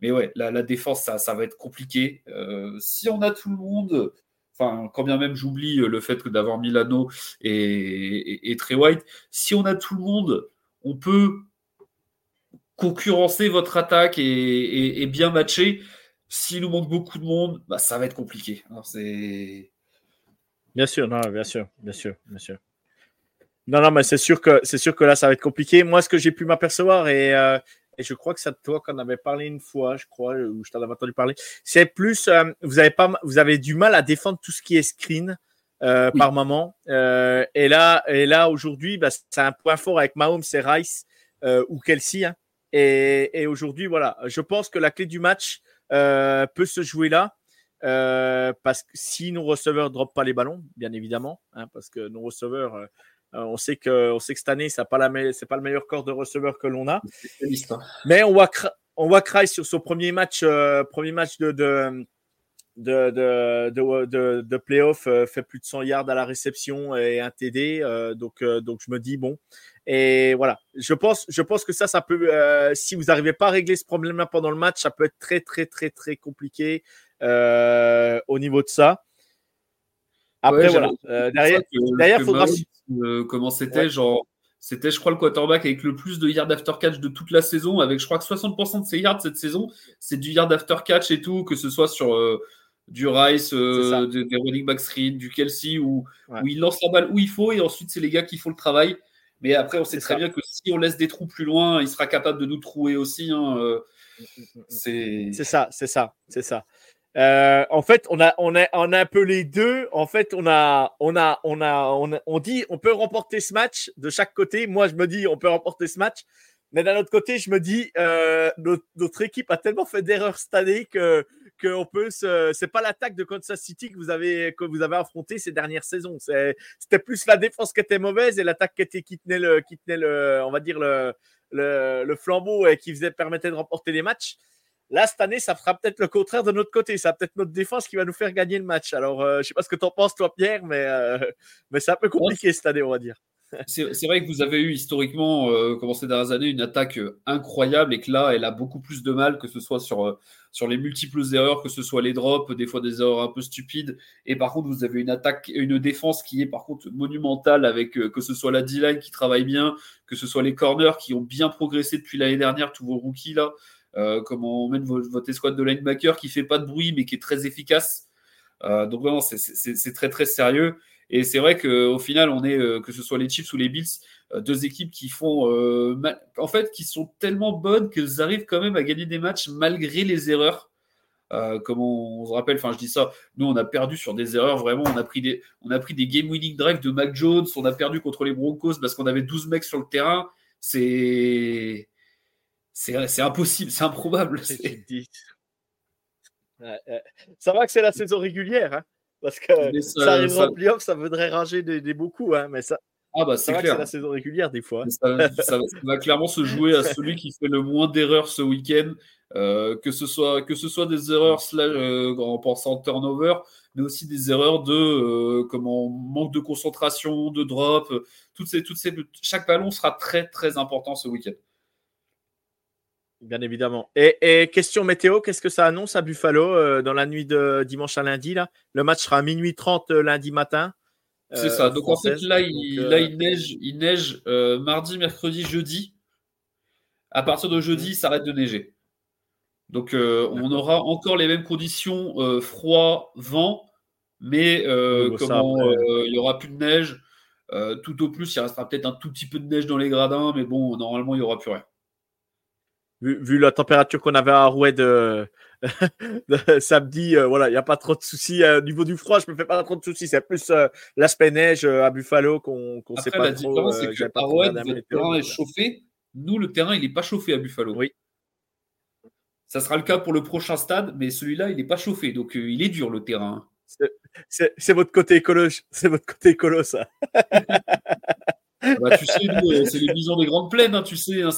Mais ouais, la, défense, ça, ça, va être compliqué. Si on a tout le monde, enfin, quand bien même j'oublie le fait d'avoir Milano et, et, Trey White, si on a tout le monde, on peut concurrencer votre attaque et, bien matcher. S'il nous manque beaucoup de monde, bah, ça va être compliqué. c'est... Bien sûr, non, bien sûr, bien sûr, bien sûr. Non, non, mais c'est sûr que c'est sûr que là, ça va être compliqué. Moi, ce que j'ai pu m'apercevoir, et euh, et je crois que c'est toi qu'on avait parlé une fois, je crois, ou je t'en avais entendu parler. C'est plus, euh, vous avez pas, vous avez du mal à défendre tout ce qui est screen euh, par moment. Euh, et là, et là aujourd'hui, bah, c'est un point fort avec Mahomes et Rice ou Kelsey. Hein. Et, et aujourd'hui, voilà, je pense que la clé du match peut se jouer là. parce que si nos receveurs ne droppent pas les ballons, bien évidemment, hein, parce que nos receveurs, euh, on, sait que, on sait que cette année, ce n'est pas, pas, le meilleur corps de receveur que l'on a. Hein. Mais on voit, on voit sur son premier match, euh, premier match de, de, de, de, de playoff, euh, fait plus de 100 yards à la réception et un TD. donc, donc, je me dis, bon. Et voilà, je pense, je pense que ça, ça peut, si vous n'arrivez pas à régler ce problème-là pendant le match, ça peut être très, très, très, très compliqué au niveau de ça. Après, voilà. derrière, il faudra. Euh, comment c'était, genre, c'était, je crois, le quarterback avec le plus de yards after catch de toute la saison, avec je crois que 60% de ses yards cette saison, c'est du yard after catch et tout, que ce soit sur euh, du Rice, euh, des, running back screen, du Kelsey, où, où, il lance la balle où il faut, et ensuite c'est les gars qui font le travail. Mais après, on sait très bien que si on laisse des trous plus loin, il sera capable de nous trouver aussi. Hein, mm, mm, mm, c'est ça, c'est ça, c'est ça. Euh, en fait, on a, on, a, on a un peu les deux. En fait, on a, on a, on a, on, dit, on peut remporter ce match de chaque côté. Moi, je me dis, on peut remporter ce match. Mais d'un autre côté, je me dis, euh, notre, équipe a tellement fait d'erreurs cette année que qu'on peut se, c'est pas l'attaque de Kansas City que vous avez que vous avez affronté ces dernières saisons. C'était plus la défense qui était mauvaise et l'attaque qui était tenait le, qui tenait le, on va dire le, le, le flambeau et qui faisait permettait de remporter les matchs. Là, cette année, ça fera peut-être le contraire de notre côté. Ça peut-être notre défense qui va nous faire gagner le match. Alors, euh, je ne sais pas ce que tu en penses, toi, Pierre, mais, euh, mais c'est un peu compliqué cette année, on va dire. C'est vrai que vous avez eu historiquement, euh, comment ces dernières années, une attaque euh, incroyable et que là, elle a beaucoup plus de mal, que ce soit sur, sur les multiples erreurs, que ce soit les drops, des fois des erreurs un peu stupides. Et par contre, vous avez une attaque, une défense qui est par contre monumentale avec que ce soit la D-line qui travaille bien, que ce soit les corners qui ont bien progressé depuis l'année dernière, tous vos rookies là. Euh, comment on mène votre, escouade de linebacker qui fait pas de bruit mais qui est très efficace. Euh, donc vraiment, c'est très très sérieux. Et c'est vrai qu'au final, on est, euh, que ce soit les Chiefs ou les Bills, deux équipes qui font, en fait, qui sont tellement bonnes qu'elles arrivent quand même à gagner des matchs malgré les erreurs. comme on, se rappelle, enfin je dis ça, nous on a perdu sur des erreurs, vraiment, on a pris des, on a pris des game-winning drives de Mac Jones, on a perdu contre les Broncos parce qu'on avait 12 mecs sur le terrain. C'est c'est impossible, c'est improbable. Ça va que c'est la saison régulière, hein, parce que ça, ça arrivera en playoff, ça voudrait ranger des, beaucoup, hein, mais ça. Ah bah c'est clair. C'est la saison régulière des fois. Ça, va clairement se jouer à celui qui fait le moins d'erreurs ce week-end, euh, que ce soit que ce soit des erreurs euh, en pensant turnover, mais aussi des erreurs de euh, comment manque de concentration, de drop, toutes ces toutes ces chaque ballon sera très très important ce week-end. Bien évidemment. Et, question météo, qu'est-ce que ça annonce à Buffalo euh, dans la nuit de dimanche à lundi là? Le match sera à minuit 30 euh, lundi matin. C'est ça. Donc en fait, là, il, là, il neige, il neige mardi, mercredi, jeudi. À partir de jeudi, ça arrête de neiger. Donc on aura encore les mêmes conditions froid, vent, mais comment il n'y aura plus de neige. tout au plus, il restera peut-être un tout petit peu de neige dans les gradins, mais bon, normalement, il n'y aura plus rien. Vu, la température qu'on avait à Rouet de, samedi, voilà, il n'y a pas trop de soucis. au niveau du froid, je me fais pas trop de soucis. C'est plus l'aspect neige à Buffalo qu'on ne sait pas la différence, c'est que à Rouet, le terrain est chauffé. Nous, le terrain, il n'est pas chauffé à Buffalo. Oui. Ça sera le cas pour le prochain stade, mais celui-là, il n'est pas chauffé. Donc, il est dur, le terrain. C'est votre côté écolo, c'est votre côté écolo, ça. Bah, tu sais, euh, c'est les visions des grandes plaines, hein, tu sais. Hein,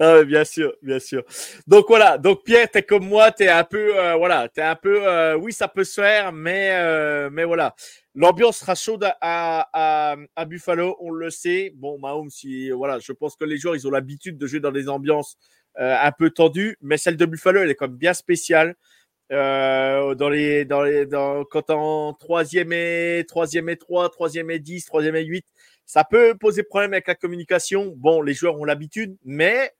ah, bien sûr, bien sûr. Donc voilà. Donc Pierre, t'es comme moi, t'es un peu, euh, voilà, t'es un peu, euh, oui, ça peut se faire, mais, mais voilà. L'ambiance sera chaude à, Buffalo, on le sait. Bon, Mahomes, si, voilà, je pense que les joueurs, ils ont l'habitude de jouer dans des ambiances un peu tendues, mais celle de Buffalo, elle est comme bien spéciale. Euh, dans les, dans les, quand en troisième et troisième et 3, troisième et 10, troisième et 8, ça peut poser problème avec la communication. Bon, les joueurs ont l'habitude, mais,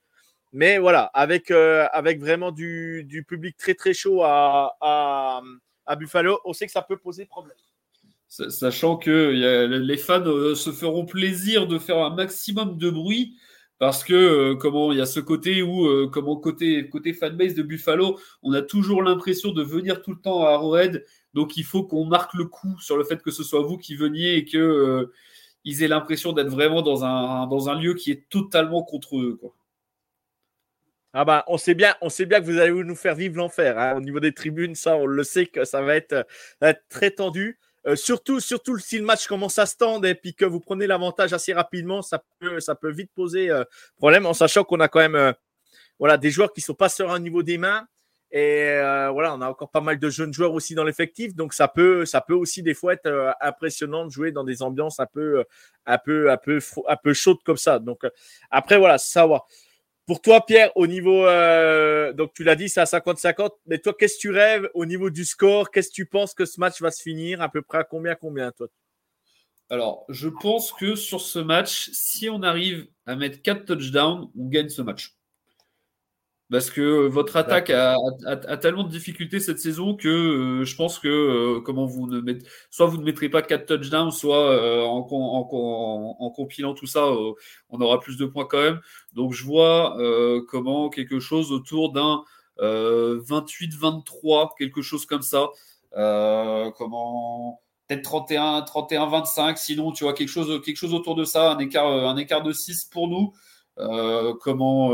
mais voilà, avec, euh, avec vraiment du, du, public très très chaud à, à, Buffalo, on sait que ça peut poser problème. Sachant que les fans euh, se feront plaisir de faire un maximum de bruit parce que euh, comment il y a ce côté où euh, comment côté côté fanbase de Buffalo, on a toujours l'impression de venir tout le temps à Arrowhead, donc il faut qu'on marque le coup sur le fait que ce soit vous qui veniez et que euh, ils aient l'impression d'être vraiment dans un dans un lieu qui est totalement contre eux quoi. Ah bah, on sait bien, on sait bien que vous allez nous faire vivre l'enfer. Hein. Au niveau des tribunes, ça, on le sait que ça va être, va être très tendu. Euh, surtout, si le match commence à se tendre et que vous prenez l'avantage assez rapidement, ça peut, vite poser euh, problème en sachant qu'on a quand même euh, voilà, des joueurs qui sont pas sur un niveau des mains. Et voilà, on a encore pas mal de jeunes joueurs aussi dans l'effectif, donc ça peut, ça peut aussi des fois être impressionnant de jouer dans des ambiances un peu, un peu, un un peu chaudes comme ça. Donc après voilà, ça va. Pour toi, Pierre, au niveau, euh, donc tu l'as dit, c'est à 50-50, mais toi, qu'est-ce que tu rêves au niveau du score? Qu'est-ce que tu penses que ce match va se finir? À peu près à combien, combien, toi? Alors, je pense que sur ce match, si on arrive à mettre 4 touchdowns, on gagne ce match. Parce que euh, votre attaque a, tellement de difficultés cette saison que euh, je pense que euh, comment vous ne mettez, soit vous ne mettrez pas 4 touchdowns, soit en, en, compilant tout ça, on aura plus de points quand même. Donc je vois comment quelque chose autour d'un 28-23, quelque chose comme ça. comment peut-être 31, 31, 25, sinon tu vois quelque chose, quelque chose autour de ça, un écart, un écart de 6 pour nous. comment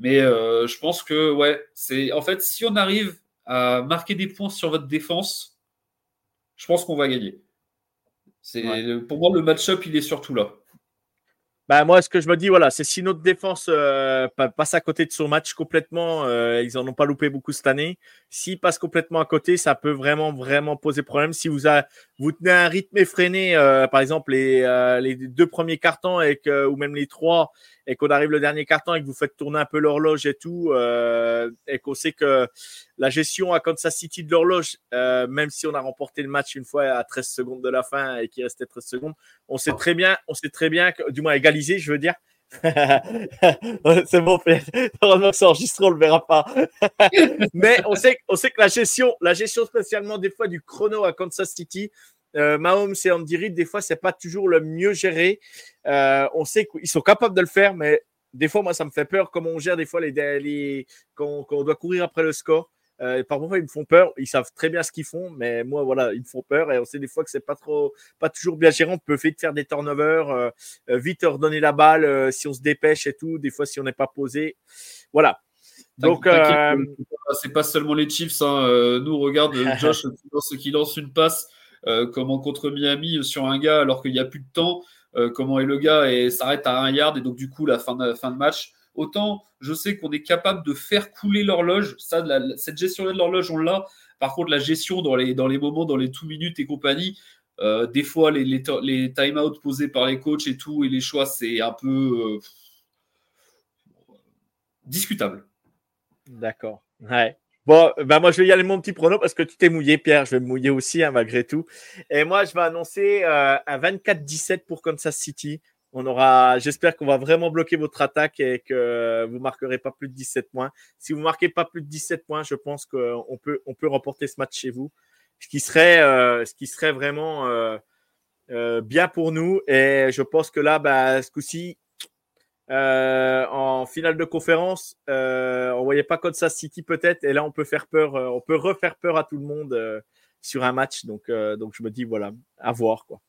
mais euh, je pense que, ouais, c'est en fait, si on arrive à marquer des points sur votre défense, je pense qu'on va gagner. C'est Pour moi, le match-up, il est surtout là. Bah, moi, ce que je me dis, voilà, c'est si notre défense euh, passe à côté de son match complètement, euh, ils n'en ont pas loupé beaucoup cette année. S'ils passent complètement à côté, ça peut vraiment, vraiment poser problème. Si vous, a, vous tenez un rythme effréné, euh, par exemple, les, les deux premiers cartons et que, ou même les trois, et qu'on arrive le dernier carton et que vous faites tourner un peu l'horloge et tout, euh, et qu'on sait que la gestion à Kansas City de l'horloge, euh, même si on a remporté le match une fois à 13 secondes de la fin et qu'il restait 13 secondes, on sait très bien, on sait très bien que, du moins égalisé, je veux dire. c'est bon, que c'est on le verra pas. Mais on sait, on sait que la gestion, la gestion spécialement des fois du chrono à Kansas City, euh, Mahomes et Andy Reid, des fois, c'est pas toujours le mieux géré. Euh, on sait qu'ils sont capables de le faire, mais des fois, moi, ça me fait peur comment on gère des fois les, les quand, on doit courir après le score. Euh, par ils me font peur. Ils savent très bien ce qu'ils font, mais moi, voilà, ils me font peur. Et on sait des fois que c'est pas trop, pas toujours bien géré. On peut vite faire des turnovers, euh, euh, vite redonner la balle si on se dépêche et tout. Des fois, si on n'est pas posé, voilà. Donc, c'est pas seulement les Chiefs. Hein. nous, regarde Josh qui lance une passe comment contre Miami sur un gars alors qu'il n'y a plus de temps, euh, comment est le gars et s'arrête à un yard et donc du coup la fin de, match. Autant je sais qu'on est capable de faire couler l'horloge, ça, cette gestion de l'horloge on l'a. Par contre, la gestion dans les, moments, dans les tout minutes et compagnie, euh, des fois, les, les, les time-out posés par les coachs et tout, et les choix, c'est un peu discutable. D'accord. Ouais. Bon, ben moi, je vais y aller mon petit prono parce que tu t'es mouillé, Pierre. Je vais me mouiller aussi, hein, malgré tout. Et moi, je vais annoncer euh, un 24-17 pour Kansas City. On aura, j'espère qu'on va vraiment bloquer votre attaque et que vous marquerez pas plus de 17 points. Si vous marquez pas plus de 17 points, je pense qu'on peut, on peut remporter ce match chez vous. Ce qui serait, euh, ce qui serait vraiment euh, bien pour nous. Et je pense que là, bah, ce coup-ci, euh, en finale de conférence, euh, on voyait pas Kansas City peut-être, et là on peut faire peur, euh, on peut refaire peur à tout le monde euh, sur un match. Donc, donc je me dis voilà, à voir quoi,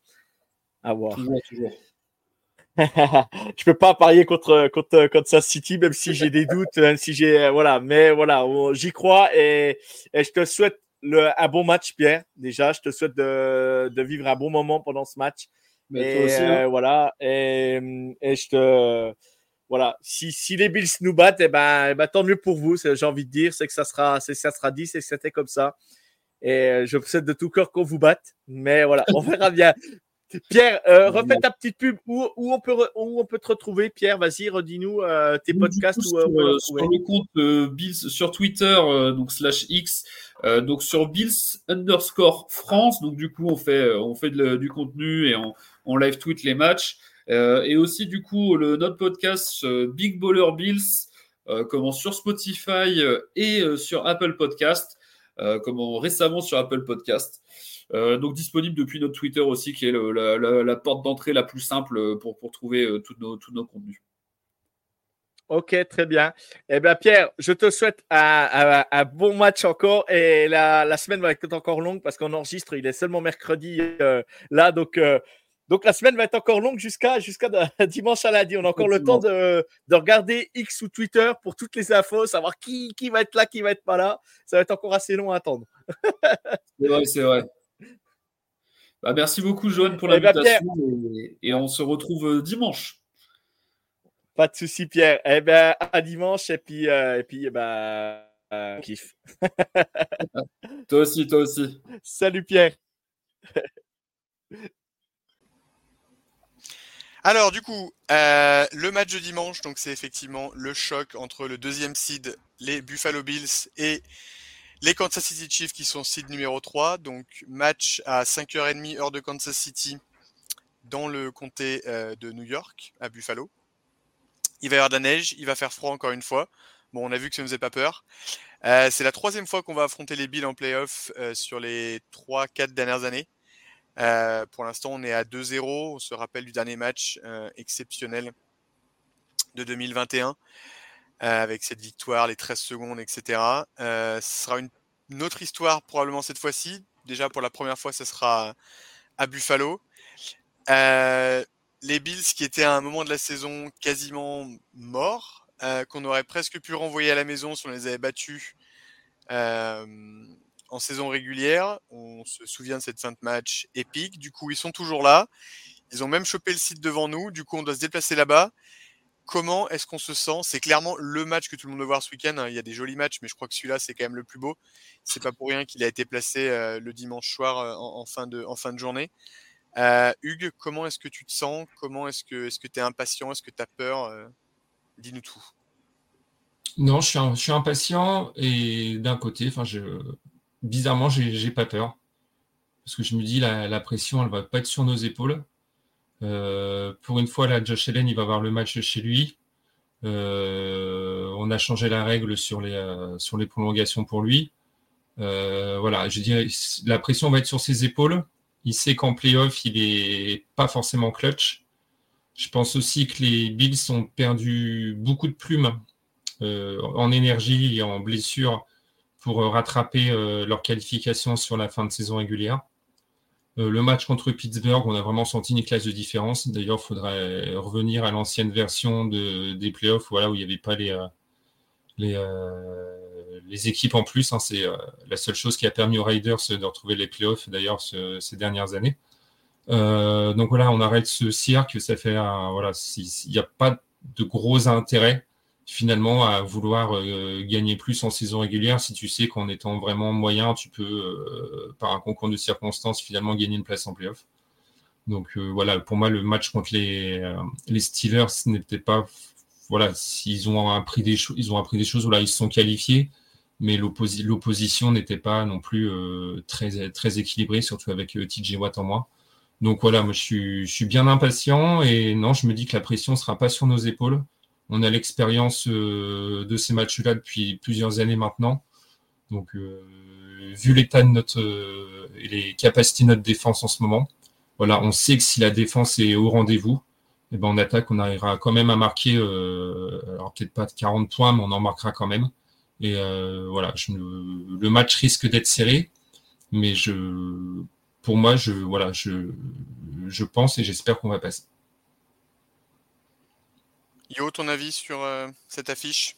à voir. Toujours, toujours. je peux pas parier contre contre Kansas City, même si j'ai des doutes, même si j'ai voilà, mais voilà, j'y crois et, et je te souhaite le, un bon match, Pierre. Déjà, je te souhaite de, de vivre un bon moment pendant ce match. Mais et toi aussi, hein. voilà, et, et je te voilà, si, si les Bills nous battent, eh ben, eh ben, tant mieux pour vous. J'ai envie de dire, c'est que ça sera, c'est ça sera dit, c'est que c'était comme ça. Et euh, je vous souhaite de tout cœur qu'on vous batte. Mais voilà, on verra bien. Pierre, euh, refais ta petite pub. Où, où, on peut re- où on peut te retrouver, Pierre? Vas-y, redis-nous euh, tes podcasts. coup, où, euh, sur, le compte Bills sur Twitter donc slash X donc sur Bills underscore France donc du coup on fait on fait de du contenu et on, on live tweet les matchs et aussi du coup le notre podcast euh, Big Baller Bills euh, comment sur Spotify euh, et euh, sur Apple Podcast euh, comment récemment sur Apple Podcast euh, donc disponible depuis notre Twitter aussi qui est la, porte d'entrée la plus simple euh, pour pour trouver euh, tous nos tous nos contenus Ok, très bien. Eh bien, Pierre, je te souhaite un, bon match encore. Et la, la semaine va être encore longue parce qu'on enregistre, il est seulement mercredi euh, là. Donc, euh, donc, la semaine va être encore longue jusqu'à dimanche à lundi. On a encore le temps de, de regarder X ou Twitter pour toutes les infos, savoir qui, qui va être là, qui va être pas là. Ça va être encore assez long à attendre. C'est vrai, c'est vrai. Bah, merci beaucoup, Johan, pour Eh ben, l'invitation. et, et on se retrouve euh, dimanche. Pas de souci, Pierre. Eh bien, à dimanche. Et puis, euh, et puis eh ben, euh, kiff. Toi aussi, toi aussi. Salut, Pierre. Alors du coup, euh, le match de dimanche, donc c'est effectivement le choc entre le deuxième seed, les Buffalo Bills, et les Kansas City Chiefs qui sont seed numéro 3. Donc match à 5h30 heure de Kansas City dans le comté euh, de New York, à Buffalo. Il va y avoir de la neige, il va faire froid encore une fois. Bon, on a vu que ça ne faisait pas peur. Euh, c'est la troisième fois qu'on va affronter les Bills en playoff sur les 3-4 dernières années. Euh, pour l'instant, on est à 2-0. On se rappelle du dernier match euh, exceptionnel de 2021 euh, avec cette victoire, les 13 secondes, etc. Euh, ce sera une, une autre histoire probablement cette fois-ci. Déjà pour la première fois, ce sera à Buffalo. Euh, les Bills qui étaient à un moment de la saison quasiment morts, qu'on aurait presque pu renvoyer à la maison si on les avait battus en saison régulière. On se souvient de cette fin de match épique. Du coup, ils sont toujours là. Ils ont même chopé le site devant nous. Du coup, on doit se déplacer là-bas. Comment est-ce qu'on se sent? C'est clairement le match que tout le monde veut voir ce week-end. hein. Il y a des jolis matchs, mais je crois que celui-là, c'est quand même le plus beau. C'est pas pour rien qu'il a été placé euh, le dimanche soir euh, en, fin de, journée. Euh, Hugues, comment est-ce que tu te sens? Comment est-ce que tu es impatient? Est-ce que tu as peur Dis-nous tout. Non, je suis, je suis impatient et d'un côté, enfin, je, bizarrement, j'ai pas peur. Parce que je me dis, la, la pression, elle va pas être sur nos épaules. Euh, pour une fois, là, Josh Allen, il va avoir le match chez lui. Euh, on a changé la règle sur les, euh, prolongations pour lui. Voilà, je dirais, la pression va être sur ses épaules. Il sait qu'en playoff, il est pas forcément clutch. Je pense aussi que les Bills ont perdu beaucoup de plumes en énergie et en blessure pour euh, rattraper euh, leur qualification sur la fin de saison régulière. Euh, le match contre Pittsburgh, on a vraiment senti une classe de différence. D'ailleurs, il faudrait revenir à l'ancienne version de, des playoffs, voilà, où il n'y avait pas les, les, les équipes en plus. hein. C'est euh, la seule chose qui a permis aux Raiders de retrouver les playoffs, d'ailleurs, ce- ces dernières années. Euh, donc voilà, on arrête ce cirque. Ça fait, un- voilà, il n'y a pas de gros intérêt finalement à vouloir euh, gagner plus en saison régulière si tu sais qu'en étant vraiment moyen, tu peux, euh, par un concours de circonstances, finalement gagner une place en playoff. Donc euh, voilà, pour moi, le match contre les, les Steelers n'était pas. Voilà, s'ils ont appris des choses, ils ont appris des choses, voilà, ils se sont qualifiés, mais l'opposi- l'opposition n'était pas non plus très, très équilibrée, surtout avec TJ Watt en moins. Donc voilà, moi je suis, je suis bien impatient et non, je me dis que la pression ne sera pas sur nos épaules. On a l'expérience euh, de ces matchs-là depuis plusieurs années maintenant. Donc, euh, vu l'état de notre euh, et les capacités de notre défense en ce moment, voilà, on sait que si la défense est au rendez-vous, et ben en attaque, on arrivera quand même à marquer, alors peut-être pas 40 points, mais on en marquera quand même. Et voilà, le match risque d'être serré, mais je, pour moi, je, voilà, je pense et j'espère qu'on va passer. Yo, ton avis sur euh, cette affiche?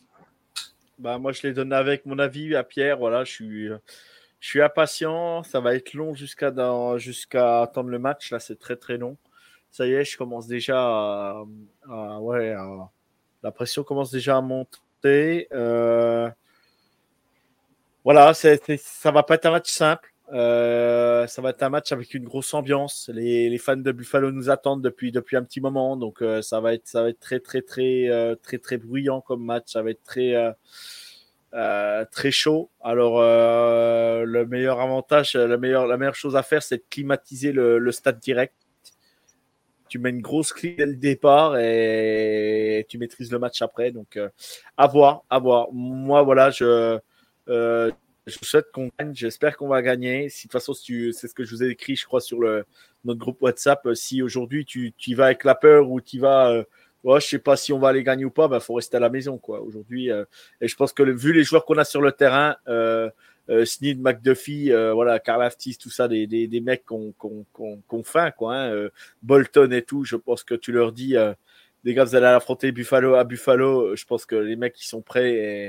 Bah, Moi, je l'ai donné avec mon avis à Pierre. Voilà, je suis, je suis impatient. Ça va être long jusqu'à jusqu'à attendre le match. Là, c'est très très long. Ça y est, je commence déjà à, ouais, la pression commence déjà à monter. Euh, voilà, c'est, ça va pas être un match simple. Euh, ça va être un match avec une grosse ambiance. Les, les, fans de Buffalo nous attendent depuis depuis un petit moment, donc euh, ça va être ça va être très très très euh, très très bruyant comme match. Ça va être très euh, très chaud. Alors le meilleur avantage, la meilleure la meilleure chose à faire, c'est de climatiser le, le stade direct. Tu mets une grosse clé dès le départ et tu maîtrises le match après. Donc à voir, à voir. Moi voilà, je je souhaite qu'on gagne. J'espère qu'on va gagner. Si de toute façon, c'est ce que je vous ai écrit, je crois, sur le, notre groupe WhatsApp. Euh, si aujourd'hui tu, tu vas avec la peur ou tu vas, euh, ouais, je sais pas si on va aller gagner ou pas, il ben, faut rester à la maison, quoi. Aujourd'hui, euh, et je pense que vu les joueurs qu'on a sur le terrain, euh, euh, Sneed, McDuffie, euh, voilà, Karl Aftis, tout ça, des, des, des mecs qu'on qu'on qu'on faim, quoi. Hein, Bolton et tout. Je pense que tu leur dis, les gars, vous allez affronter Buffalo à Buffalo. Je pense que les mecs ils sont prêts et,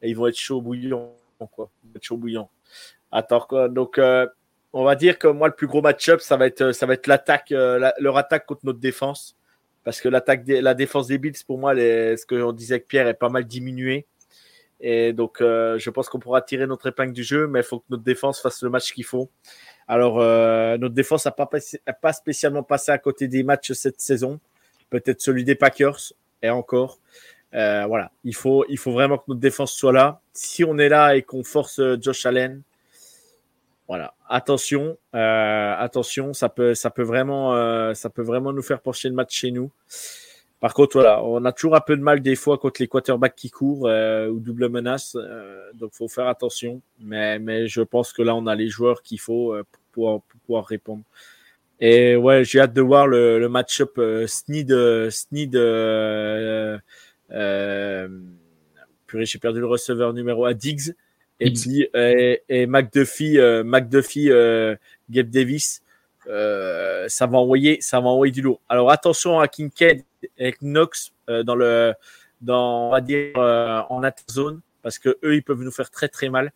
et ils vont être chauds bouillants quoi. Chaud bouillant. Attends. Donc, euh, on va dire que moi, le plus gros match-up, ça va être, ça va être l'attaque, euh, leur attaque contre notre défense. Parce que l'attaque, la défense des Bills, pour moi, les, ce que on disait avec Pierre, est pas mal diminué. Et donc, euh, je pense qu'on pourra tirer notre épingle du jeu, mais il faut que notre défense fasse le match qu'il faut. Alors, notre défense n'a pas, pas spécialement passé à côté des matchs cette saison. Peut-être celui des Packers, et encore. Euh, voilà, il faut, il faut vraiment que notre défense soit là. Si on est là et qu'on force euh, Josh Allen, voilà, attention, euh, attention, ça peut, ça peut vraiment, ça peut vraiment nous faire pencher le match chez nous. Par contre, voilà, on a toujours un peu de mal des fois contre les quarterbacks qui courent ou double menace, donc faut faire attention. Mais, mais je pense que là, on a les joueurs qu'il faut pour pouvoir, répondre. Et ouais, j'ai hâte de voir le, match-up Sneed, purée, j'ai perdu le receveur numéro à Diggs. Et puis, et, et McDuffie, euh, McDuffie, euh, Gabe Davis, euh, ça va envoyer, ça va envoyer du lourd. Alors attention à Kincaid et Knox euh, dans le, dans, on va dire, euh, en zone, parce que eux, ils peuvent nous faire très très mal.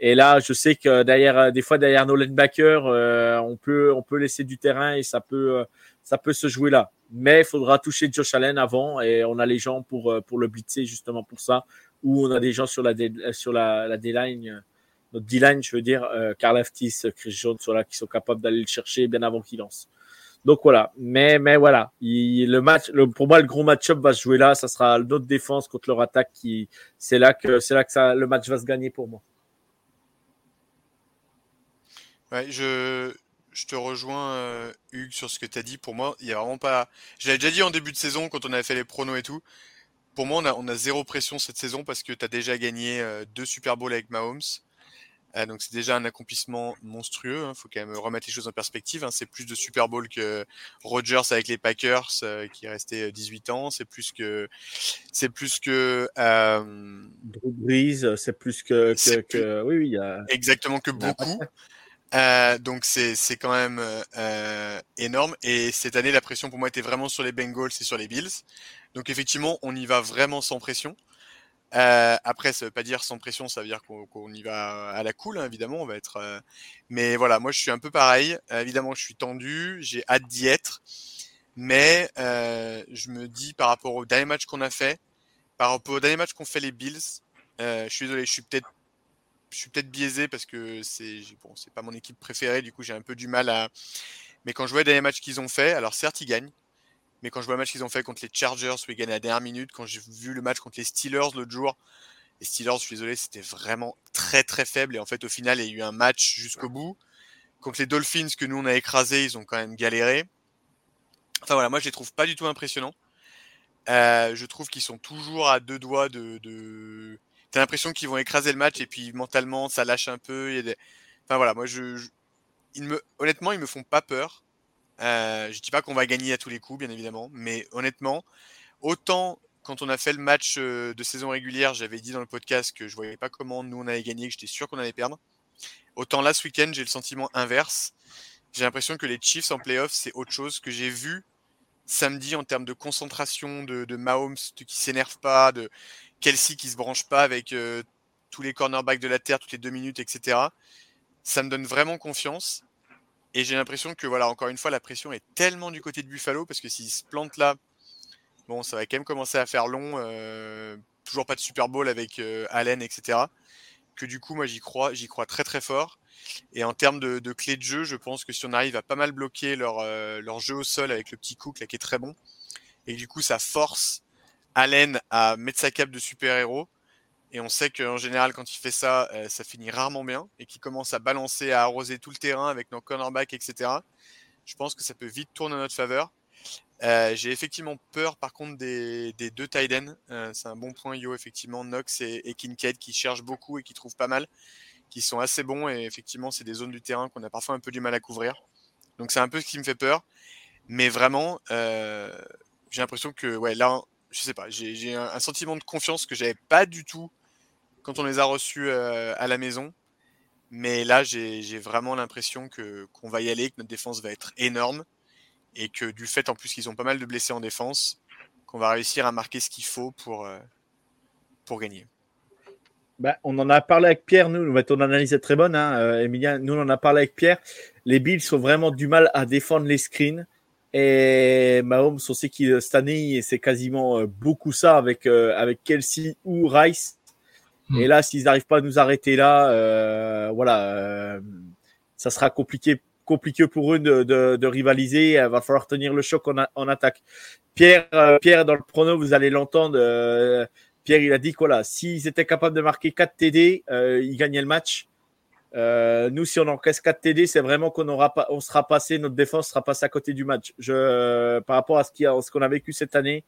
Et là, je sais que derrière, des fois derrière nos linebackers, euh, on peut, on peut laisser du terrain et ça peut, ça peut se jouer là. Mais il faudra toucher Josh Allen avant et on a les gens pour, euh, pour le blitzer justement pour ça. Ou on a des gens sur la, sur la, la D-line, euh, notre D-line, je veux dire, euh, Carl Aftis, Chris Jones, voilà, qui sont capables d'aller le chercher bien avant qu'il lance. Donc voilà, mais mais voilà, il, le match, pour moi le gros match-up va se jouer là, ça sera notre défense contre leur attaque qui, c'est là que c'est là que ça, le match va se gagner pour moi. Ouais, je je te rejoins, euh, Hugues, sur ce que tu as dit. Pour moi, il y a vraiment pas. Je l'avais déjà dit en début de saison quand on avait fait les pronos et tout. Pour moi, on a, on a zéro pression cette saison parce que tu as déjà gagné euh, deux Super Bowls avec Mahomes. Euh, donc c'est déjà un accomplissement monstrueux. Il hein. faut quand même remettre les choses en perspective. Hein. C'est plus de Super Bowl que Rodgers avec les Packers qui est resté 18 ans. C'est plus que c'est plus que. Drew Brees. C'est plus que, que, plus... que... oui oui. Il y a... Exactement que beaucoup. Euh, donc c'est quand même euh, énorme. Et cette année, la pression pour moi était vraiment sur les Bengals et sur les Bills. Donc effectivement, on y va vraiment sans pression. Euh, après, ça veut pas dire sans pression, ça veut dire qu'on qu y va à la cool, hein, évidemment. On va être. Mais voilà, moi je suis un peu pareil. Évidemment, je suis tendu, j'ai hâte d'y être. Mais je me dis par rapport au dernier match qu'on a fait, par rapport au dernier match qu'ont fait les Bills, je suis désolé, je suis peut-être je suis peut-être biaisé parce que c'est bon, c'est pas mon équipe préférée, du coup j'ai un peu du mal à. Mais quand je vois les matchs qu'ils ont fait, alors certes ils gagnent, mais quand je vois le match qu'ils ont fait contre les Chargers où ils gagnent à la dernière minute, quand j'ai vu le match contre les Steelers l'autre jour, les Steelers, je suis désolé, c'était vraiment très très faible et en fait au final il y a eu un match jusqu'au bout. Contre les Dolphins que nous on a écrasé, ils ont quand même galéré. Enfin voilà, moi je les trouve pas du tout impressionnants. Euh, je trouve qu'ils sont toujours à deux doigts de, de t'as l'impression qu'ils vont écraser le match et puis mentalement ça lâche un peu. Des... Enfin voilà, moi je, je... Ils me... honnêtement ils me font pas peur. Euh, je dis pas qu'on va gagner à tous les coups, bien évidemment, mais honnêtement, autant quand on a fait le match euh, de saison régulière, j'avais dit dans le podcast que je voyais pas comment nous on allait gagner, que j'étais sûr qu'on allait perdre. Autant là, ce week-end, j'ai le sentiment inverse. J'ai l'impression que les Chiefs en playoff, c'est autre chose que j'ai vu samedi en termes de concentration, de, de Mahomes qui s'énerve pas, de Kelsey qui se branche pas avec euh, tous les cornerbacks de la terre toutes les deux minutes, etc. Ça me donne vraiment confiance. Et j'ai l'impression que, voilà, encore une fois, la pression est tellement du côté de Buffalo parce que s'ils se plantent là, bon, ça va quand même commencer à faire long. Euh, toujours pas de Super Bowl avec euh, Allen, etc. Que du coup, moi, j'y crois, j'y crois très très fort. Et en termes de, de clés de jeu, je pense que si on arrive à pas mal bloquer leur, leur jeu au sol avec le petit Cook là, qui est très bon, et du coup, ça force Allen à mettre sa cape de super-héros. Et on sait qu'en général, quand il fait ça, euh, ça finit rarement bien et qu'il commence à balancer, à arroser tout le terrain avec nos cornerbacks, etc. Je pense que ça peut vite tourner en notre faveur. Euh, J'ai effectivement peur, par contre, des, des deux tight. Euh, c'est un bon point, Yo, effectivement. Knox et, et, Kincaid qui cherchent beaucoup et qui trouvent pas mal, qui sont assez bons. Et effectivement, c'est des zones du terrain qu'on a parfois un peu du mal à couvrir. Donc, c'est un peu ce qui me fait peur. Mais vraiment, j'ai l'impression que, ouais, là, je sais pas, j'ai un, sentiment de confiance que j'avais pas du tout quand on les a reçus euh, à la maison. Mais là, j'ai vraiment l'impression que qu'on va y aller, que notre défense va être énorme et que du fait en plus qu'ils ont pas mal de blessés en défense, qu'on va réussir à marquer ce qu'il faut pour, euh, pour gagner. Bah, on en a parlé avec Pierre, nous, ton analyse est très bonne, hein, euh, Emilien. Nous, on en a parlé avec Pierre. Les Bills ont vraiment du mal à défendre les screens. Et Mahomes, on sait qu'il cette année, c'est quasiment euh, beaucoup ça avec, euh, avec Kelsey ou Rice. Mm. Et là, s'ils n'arrivent pas à nous arrêter là, euh, voilà, ça sera compliqué compliqué pour eux de, de, de, rivaliser. Il va falloir tenir le choc en, a, en attaque. Pierre, euh, Pierre, dans le prono, vous allez l'entendre. Euh, Pierre, il a dit quoi là S'ils étaient capables de marquer 4 TD, euh, ils gagnaient le match. Nous, si on encaisse 4 TD, c'est vraiment qu'on sera passé, notre défense sera passée à côté du match. Je, par rapport à ce qu'on a, vécu cette année,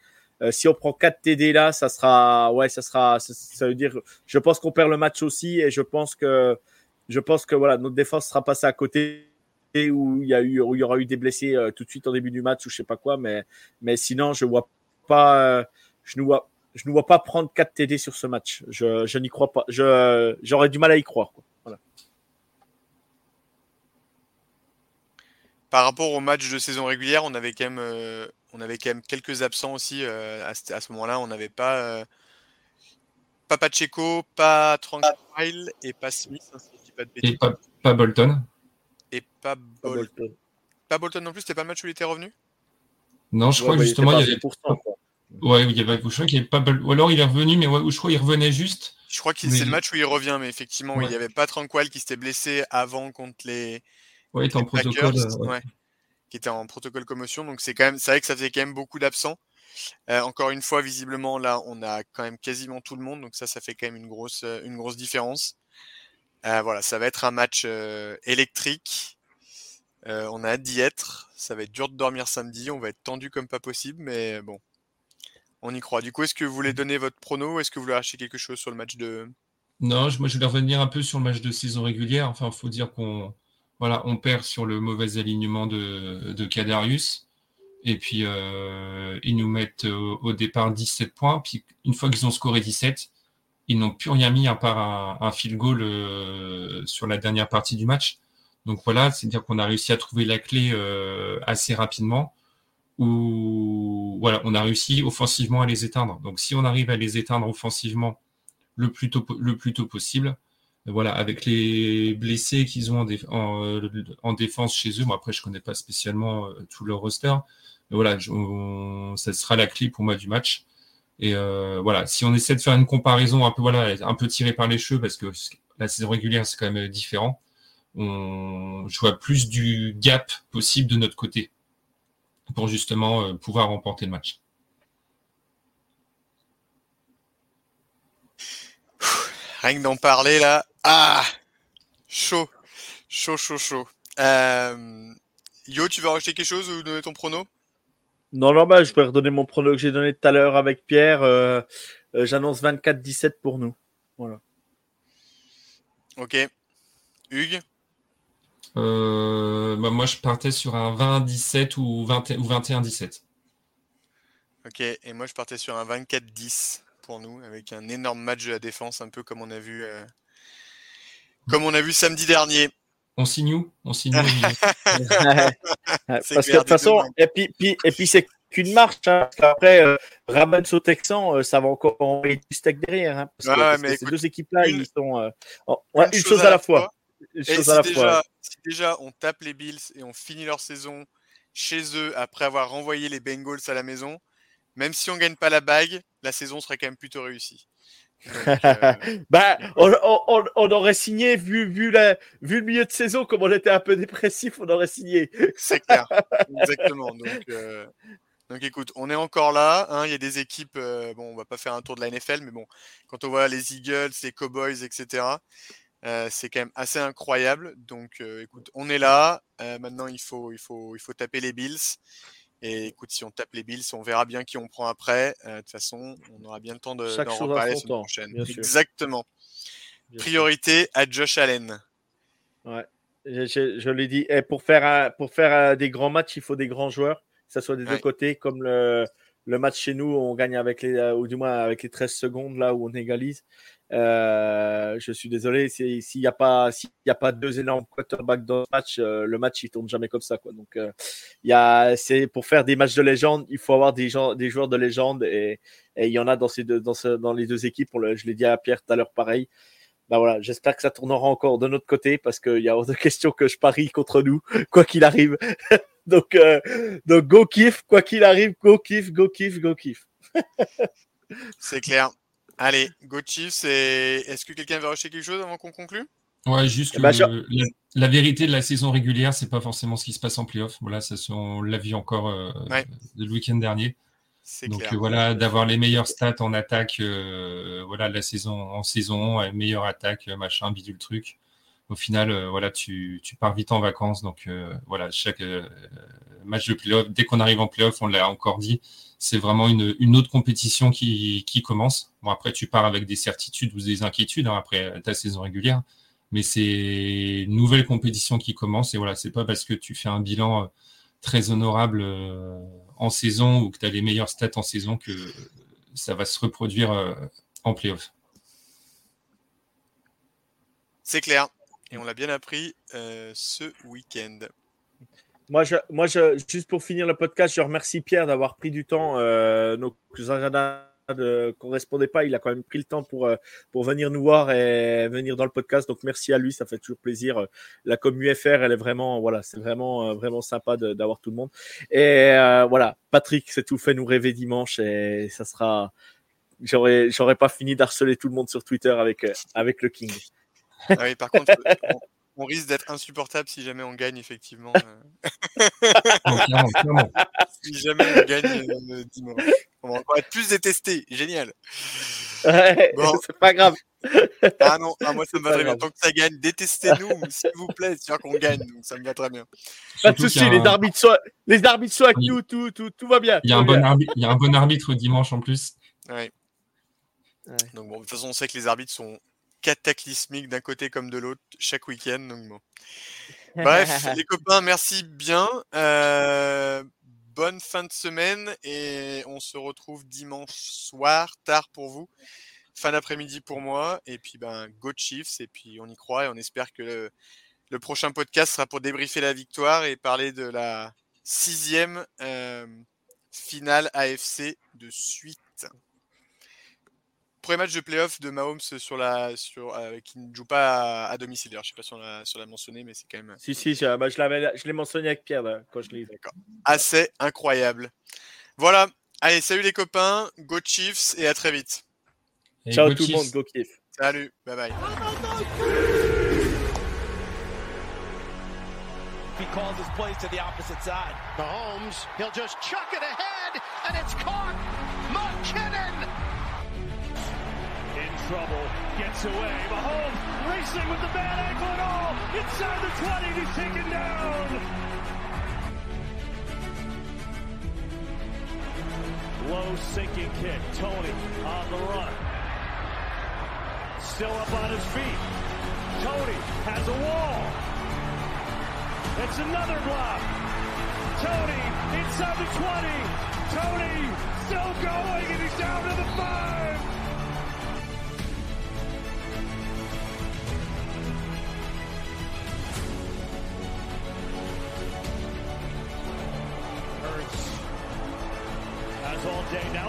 si on prend 4 TD là, ça sera, ouais, ça sera, ça, veut dire, je pense qu'on perd le match aussi, et je pense que, je pense que voilà, notre défense sera passée à côté où il y où il y aura eu des blessés euh, tout de suite en début du match ou je sais pas quoi mais sinon je vois pas euh, je ne vois je ne vois pas prendre 4 TD sur ce match je, n'y crois pas j'aurais du mal à y croire. Par rapport au match de saison régulière on avait quand même euh, on avait quand même quelques absents aussi euh, à, à, ce moment-là on n'avait pas euh, pas Pacheco pas Tranquil et pas Smith hein, si pas, et pas, pas Bolton et pas, Bol... Bolton. Pas Bolton non plus, c'était pas le match où il était revenu? Non, je ouais, crois que justement, il y avait. Ouais, il y avait, je crois qu'il avait pas. Ou alors il est revenu, mais ouais, je crois qu'il revenait juste. Je crois que c'est le match où il revient, mais effectivement, ouais. il n'y avait pas Tranquil qui s'était blessé avant contre les. En protocole. Ouais. Qui était en protocole commotion. Donc c'est quand même, c'est vrai que ça faisait quand même beaucoup d'absents. Euh, encore une fois, visiblement, là, on a quand même quasiment tout le monde. Donc ça, ça fait quand même une grosse, une grosse différence. Euh, voilà, ça va être un match euh, électrique. Euh, on a hâte d'y être. Ça va être dur de dormir samedi. On va être tendu comme pas possible, mais bon, on y croit. Du coup, est-ce que vous voulez donner votre prono ou est-ce que vous voulez acheter quelque chose sur le match de. Non, moi je voulais revenir un peu sur le match de saison régulière. Enfin, il faut dire qu'on voilà, on perd sur le mauvais alignement de, de Kadarius. Et puis, euh, ils nous mettent au, départ 17 points. Puis, une fois qu'ils ont scoré 17, ils n'ont plus rien mis à part un, un field goal euh, sur la dernière partie du match. Donc voilà, c'est-à-dire qu'on a réussi à trouver la clé euh, assez rapidement. Où voilà, on a réussi offensivement à les éteindre. Donc si on arrive à les éteindre offensivement le plus tôt, le plus tôt possible, voilà, avec les blessés qu'ils ont en, en, défense chez eux. Bon, après, je connais pas spécialement euh, tout leur roster, mais voilà, ça sera la clé pour moi du match. Et euh, voilà, si on essaie de faire une comparaison un peu tirée par les cheveux, parce que la saison régulière c'est quand même différent, on, je vois plus du gap possible de notre côté pour justement euh, pouvoir remporter le match. Rien que d'en parler là, ah, chaud, chaud, chaud, chaud. Euh, Yo, tu veux rajouter quelque chose ou donner ton prono? Non, non, bah, je vais redonner mon prono que j'ai donné tout à l'heure avec Pierre. Euh, euh, J'annonce 24-17 pour nous. Voilà. Ok. Hugues? Euh, bah, moi, je partais sur un 20-17 ou, 20 ou 21-17. Ok, et moi je partais sur un 24-10 pour nous, avec un énorme match de la défense, un peu comme on a vu, euh, comme on a vu samedi dernier. On signe où? On signe où Parce que de toute façon, et puis, puis, et puis c'est qu'une marche. Hein, parce qu'après, euh, Ravens au Texan, euh, ça va encore envoyer du steak derrière. Hein, parce que, Ouais, parce mais que ces deux équipes-là, ils sont. euh, en- une une chose à la fois. Une Et chose si à la déjà, fois. si déjà on tape les Bills et on finit leur saison chez eux après avoir renvoyé les Bengals à la maison, même si on gagne pas la bague, la saison serait quand même plutôt réussie. Bah, on, aurait signé, vu, vu, le milieu de saison, comme on était un peu dépressif, on aurait signé. c'est clair, exactement. Donc, euh, écoute, on est encore là. hein, Il y a des équipes, euh, bon, on va pas faire un tour de la NFL, mais bon, quand on voit les Eagles, les Cowboys, etc., euh, c'est quand même assez incroyable. Donc, euh, écoute, on est là. Maintenant, il faut taper les Bills. Et écoute, si on tape les Bills, on verra bien qui on prend après. Euh, De toute façon, on aura bien le temps de, Chaque d'en reparler la prochaine. bien. Exactement. Bien sûr. Priorité à Josh Allen. Je, je- je l'ai dit. Et pour faire, pour faire des grands matchs, il faut des grands joueurs, que ce soit des deux Ouais. côtés, comme le, le match chez nous, on gagne avec les, euh, ou du moins avec les 13 secondes là où on égalise. Euh, je suis désolé, s'il n'y a pas, a pas deux énormes quarterbacks dans le match, euh, le match il tourne jamais comme ça. Donc euh, pour faire des matchs de légende, il faut avoir des joueurs de légende et, il y en a dans les deux équipes. Je l'ai dit à Pierre tout à l'heure, pareil. Voilà, j'espère que ça tournera encore de notre côté parce qu'il y a de question que je parie contre nous, quoi qu'il arrive. donc, go kiff, quoi qu'il arrive, go kiff, go kiff, go kiff. C'est clair. Allez, go Chiefs. Et est-ce que quelqu'un veut rajouter quelque chose avant qu'on conclue? Ouais, juste Eh que ben, je- la, la vérité de la saison régulière, c'est pas forcément ce qui se passe en playoff. Voilà, ça, c'est- on l'a vu encore euh, Ouais. le week-end dernier. C'est Donc clair. euh, voilà, d'avoir les meilleures stats en attaque, euh, voilà, la saison en saison, meilleure attaque, machin, bidule truc. Au final, euh, voilà, tu, tu pars vite en vacances. Donc euh, voilà, chaque euh, match de playoff, dès qu'on arrive en playoff, on l'a encore dit, c'est vraiment une, autre compétition qui, commence. Bon après, tu pars avec des certitudes ou des inquiétudes hein, après ta saison régulière, mais c'est une nouvelle compétition qui commence. Et voilà, c'est pas parce que tu fais un bilan euh, très honorable euh, en saison ou que tu as les meilleures stats en saison que ça va se reproduire euh, en playoff. C'est clair. Et on l'a bien appris ce week-end. Moi, je, moi je, juste pour finir le podcast, je remercie Pierre d'avoir pris du temps. Euh, nos agendas ne correspondaient pas. Il a quand même pris le temps pour, euh, pour venir nous voir et venir dans le podcast. Donc, merci à lui. Ça fait toujours plaisir. La com UFR, elle est vraiment, voilà, c'est vraiment, euh, vraiment sympa d'avoir tout le monde. Et euh, voilà, Patrick, c'est tout fait nous rêver dimanche et ça sera. J'aurais, j'aurais pas fini d'harceler tout le monde sur Twitter avec, euh, avec le King. Ah oui, par contre, on, risque d'être insupportable si jamais on gagne, effectivement. euh, clairement, clairement. si jamais on gagne euh, dimanche. On va encore être plus détesté. Génial. Ouais, Bon. c'est pas grave. Ah non, ah, moi ça me va très bien. Tant que ça gagne, détestez-nous, s'il vous plaît, c'est sûr qu'on gagne. Donc ça me va très bien. Pas de souci, les arbitres sont, les arbitres sont avec Oui. nous, tout, tout, tout va bien. Il y, a un bon arbitre, il y a un bon arbitre dimanche en plus. Ouais. Ouais. Donc bon, de toute façon, on sait que les arbitres sont cataclysmiques d'un côté comme de l'autre chaque week-end. Donc bon. Bref, les copains, merci bien. Euh, bonne fin de semaine et on se retrouve dimanche soir, tard pour vous, fin d'après-midi pour moi. Et puis ben, go Chiefs et puis on y croit et on espère que le, le prochain podcast sera pour débriefer la victoire et parler de la sixième euh, finale AFC de suite. Premier match de playoff de Mahomes sur la, sur, euh, qui ne joue pas à, à domicile. Alors, je sais pas si on l'a si mentionné, mais c'est quand même Si, si, je, bah, je l'avais- je l'ai mentionné avec Pierre là, quand je l'ai D'accord. assez incroyable. Voilà. Allez, salut les copains, go Chiefs et à très vite. Et Ciao tout le Chiefs. monde, go kiff. Salut, bye bye. He calls his plays to the opposite side. Mahomes, he'll just chuck it ahead, and it's caught. trouble, gets away. Mahomes racing with the bad ankle and all. Inside the 20, he's taken down. Low sinking kick. Tony on the run. Still up on his feet. Tony has a wall. It's another block. Tony inside the 20. Tony still going and he's down to the 5.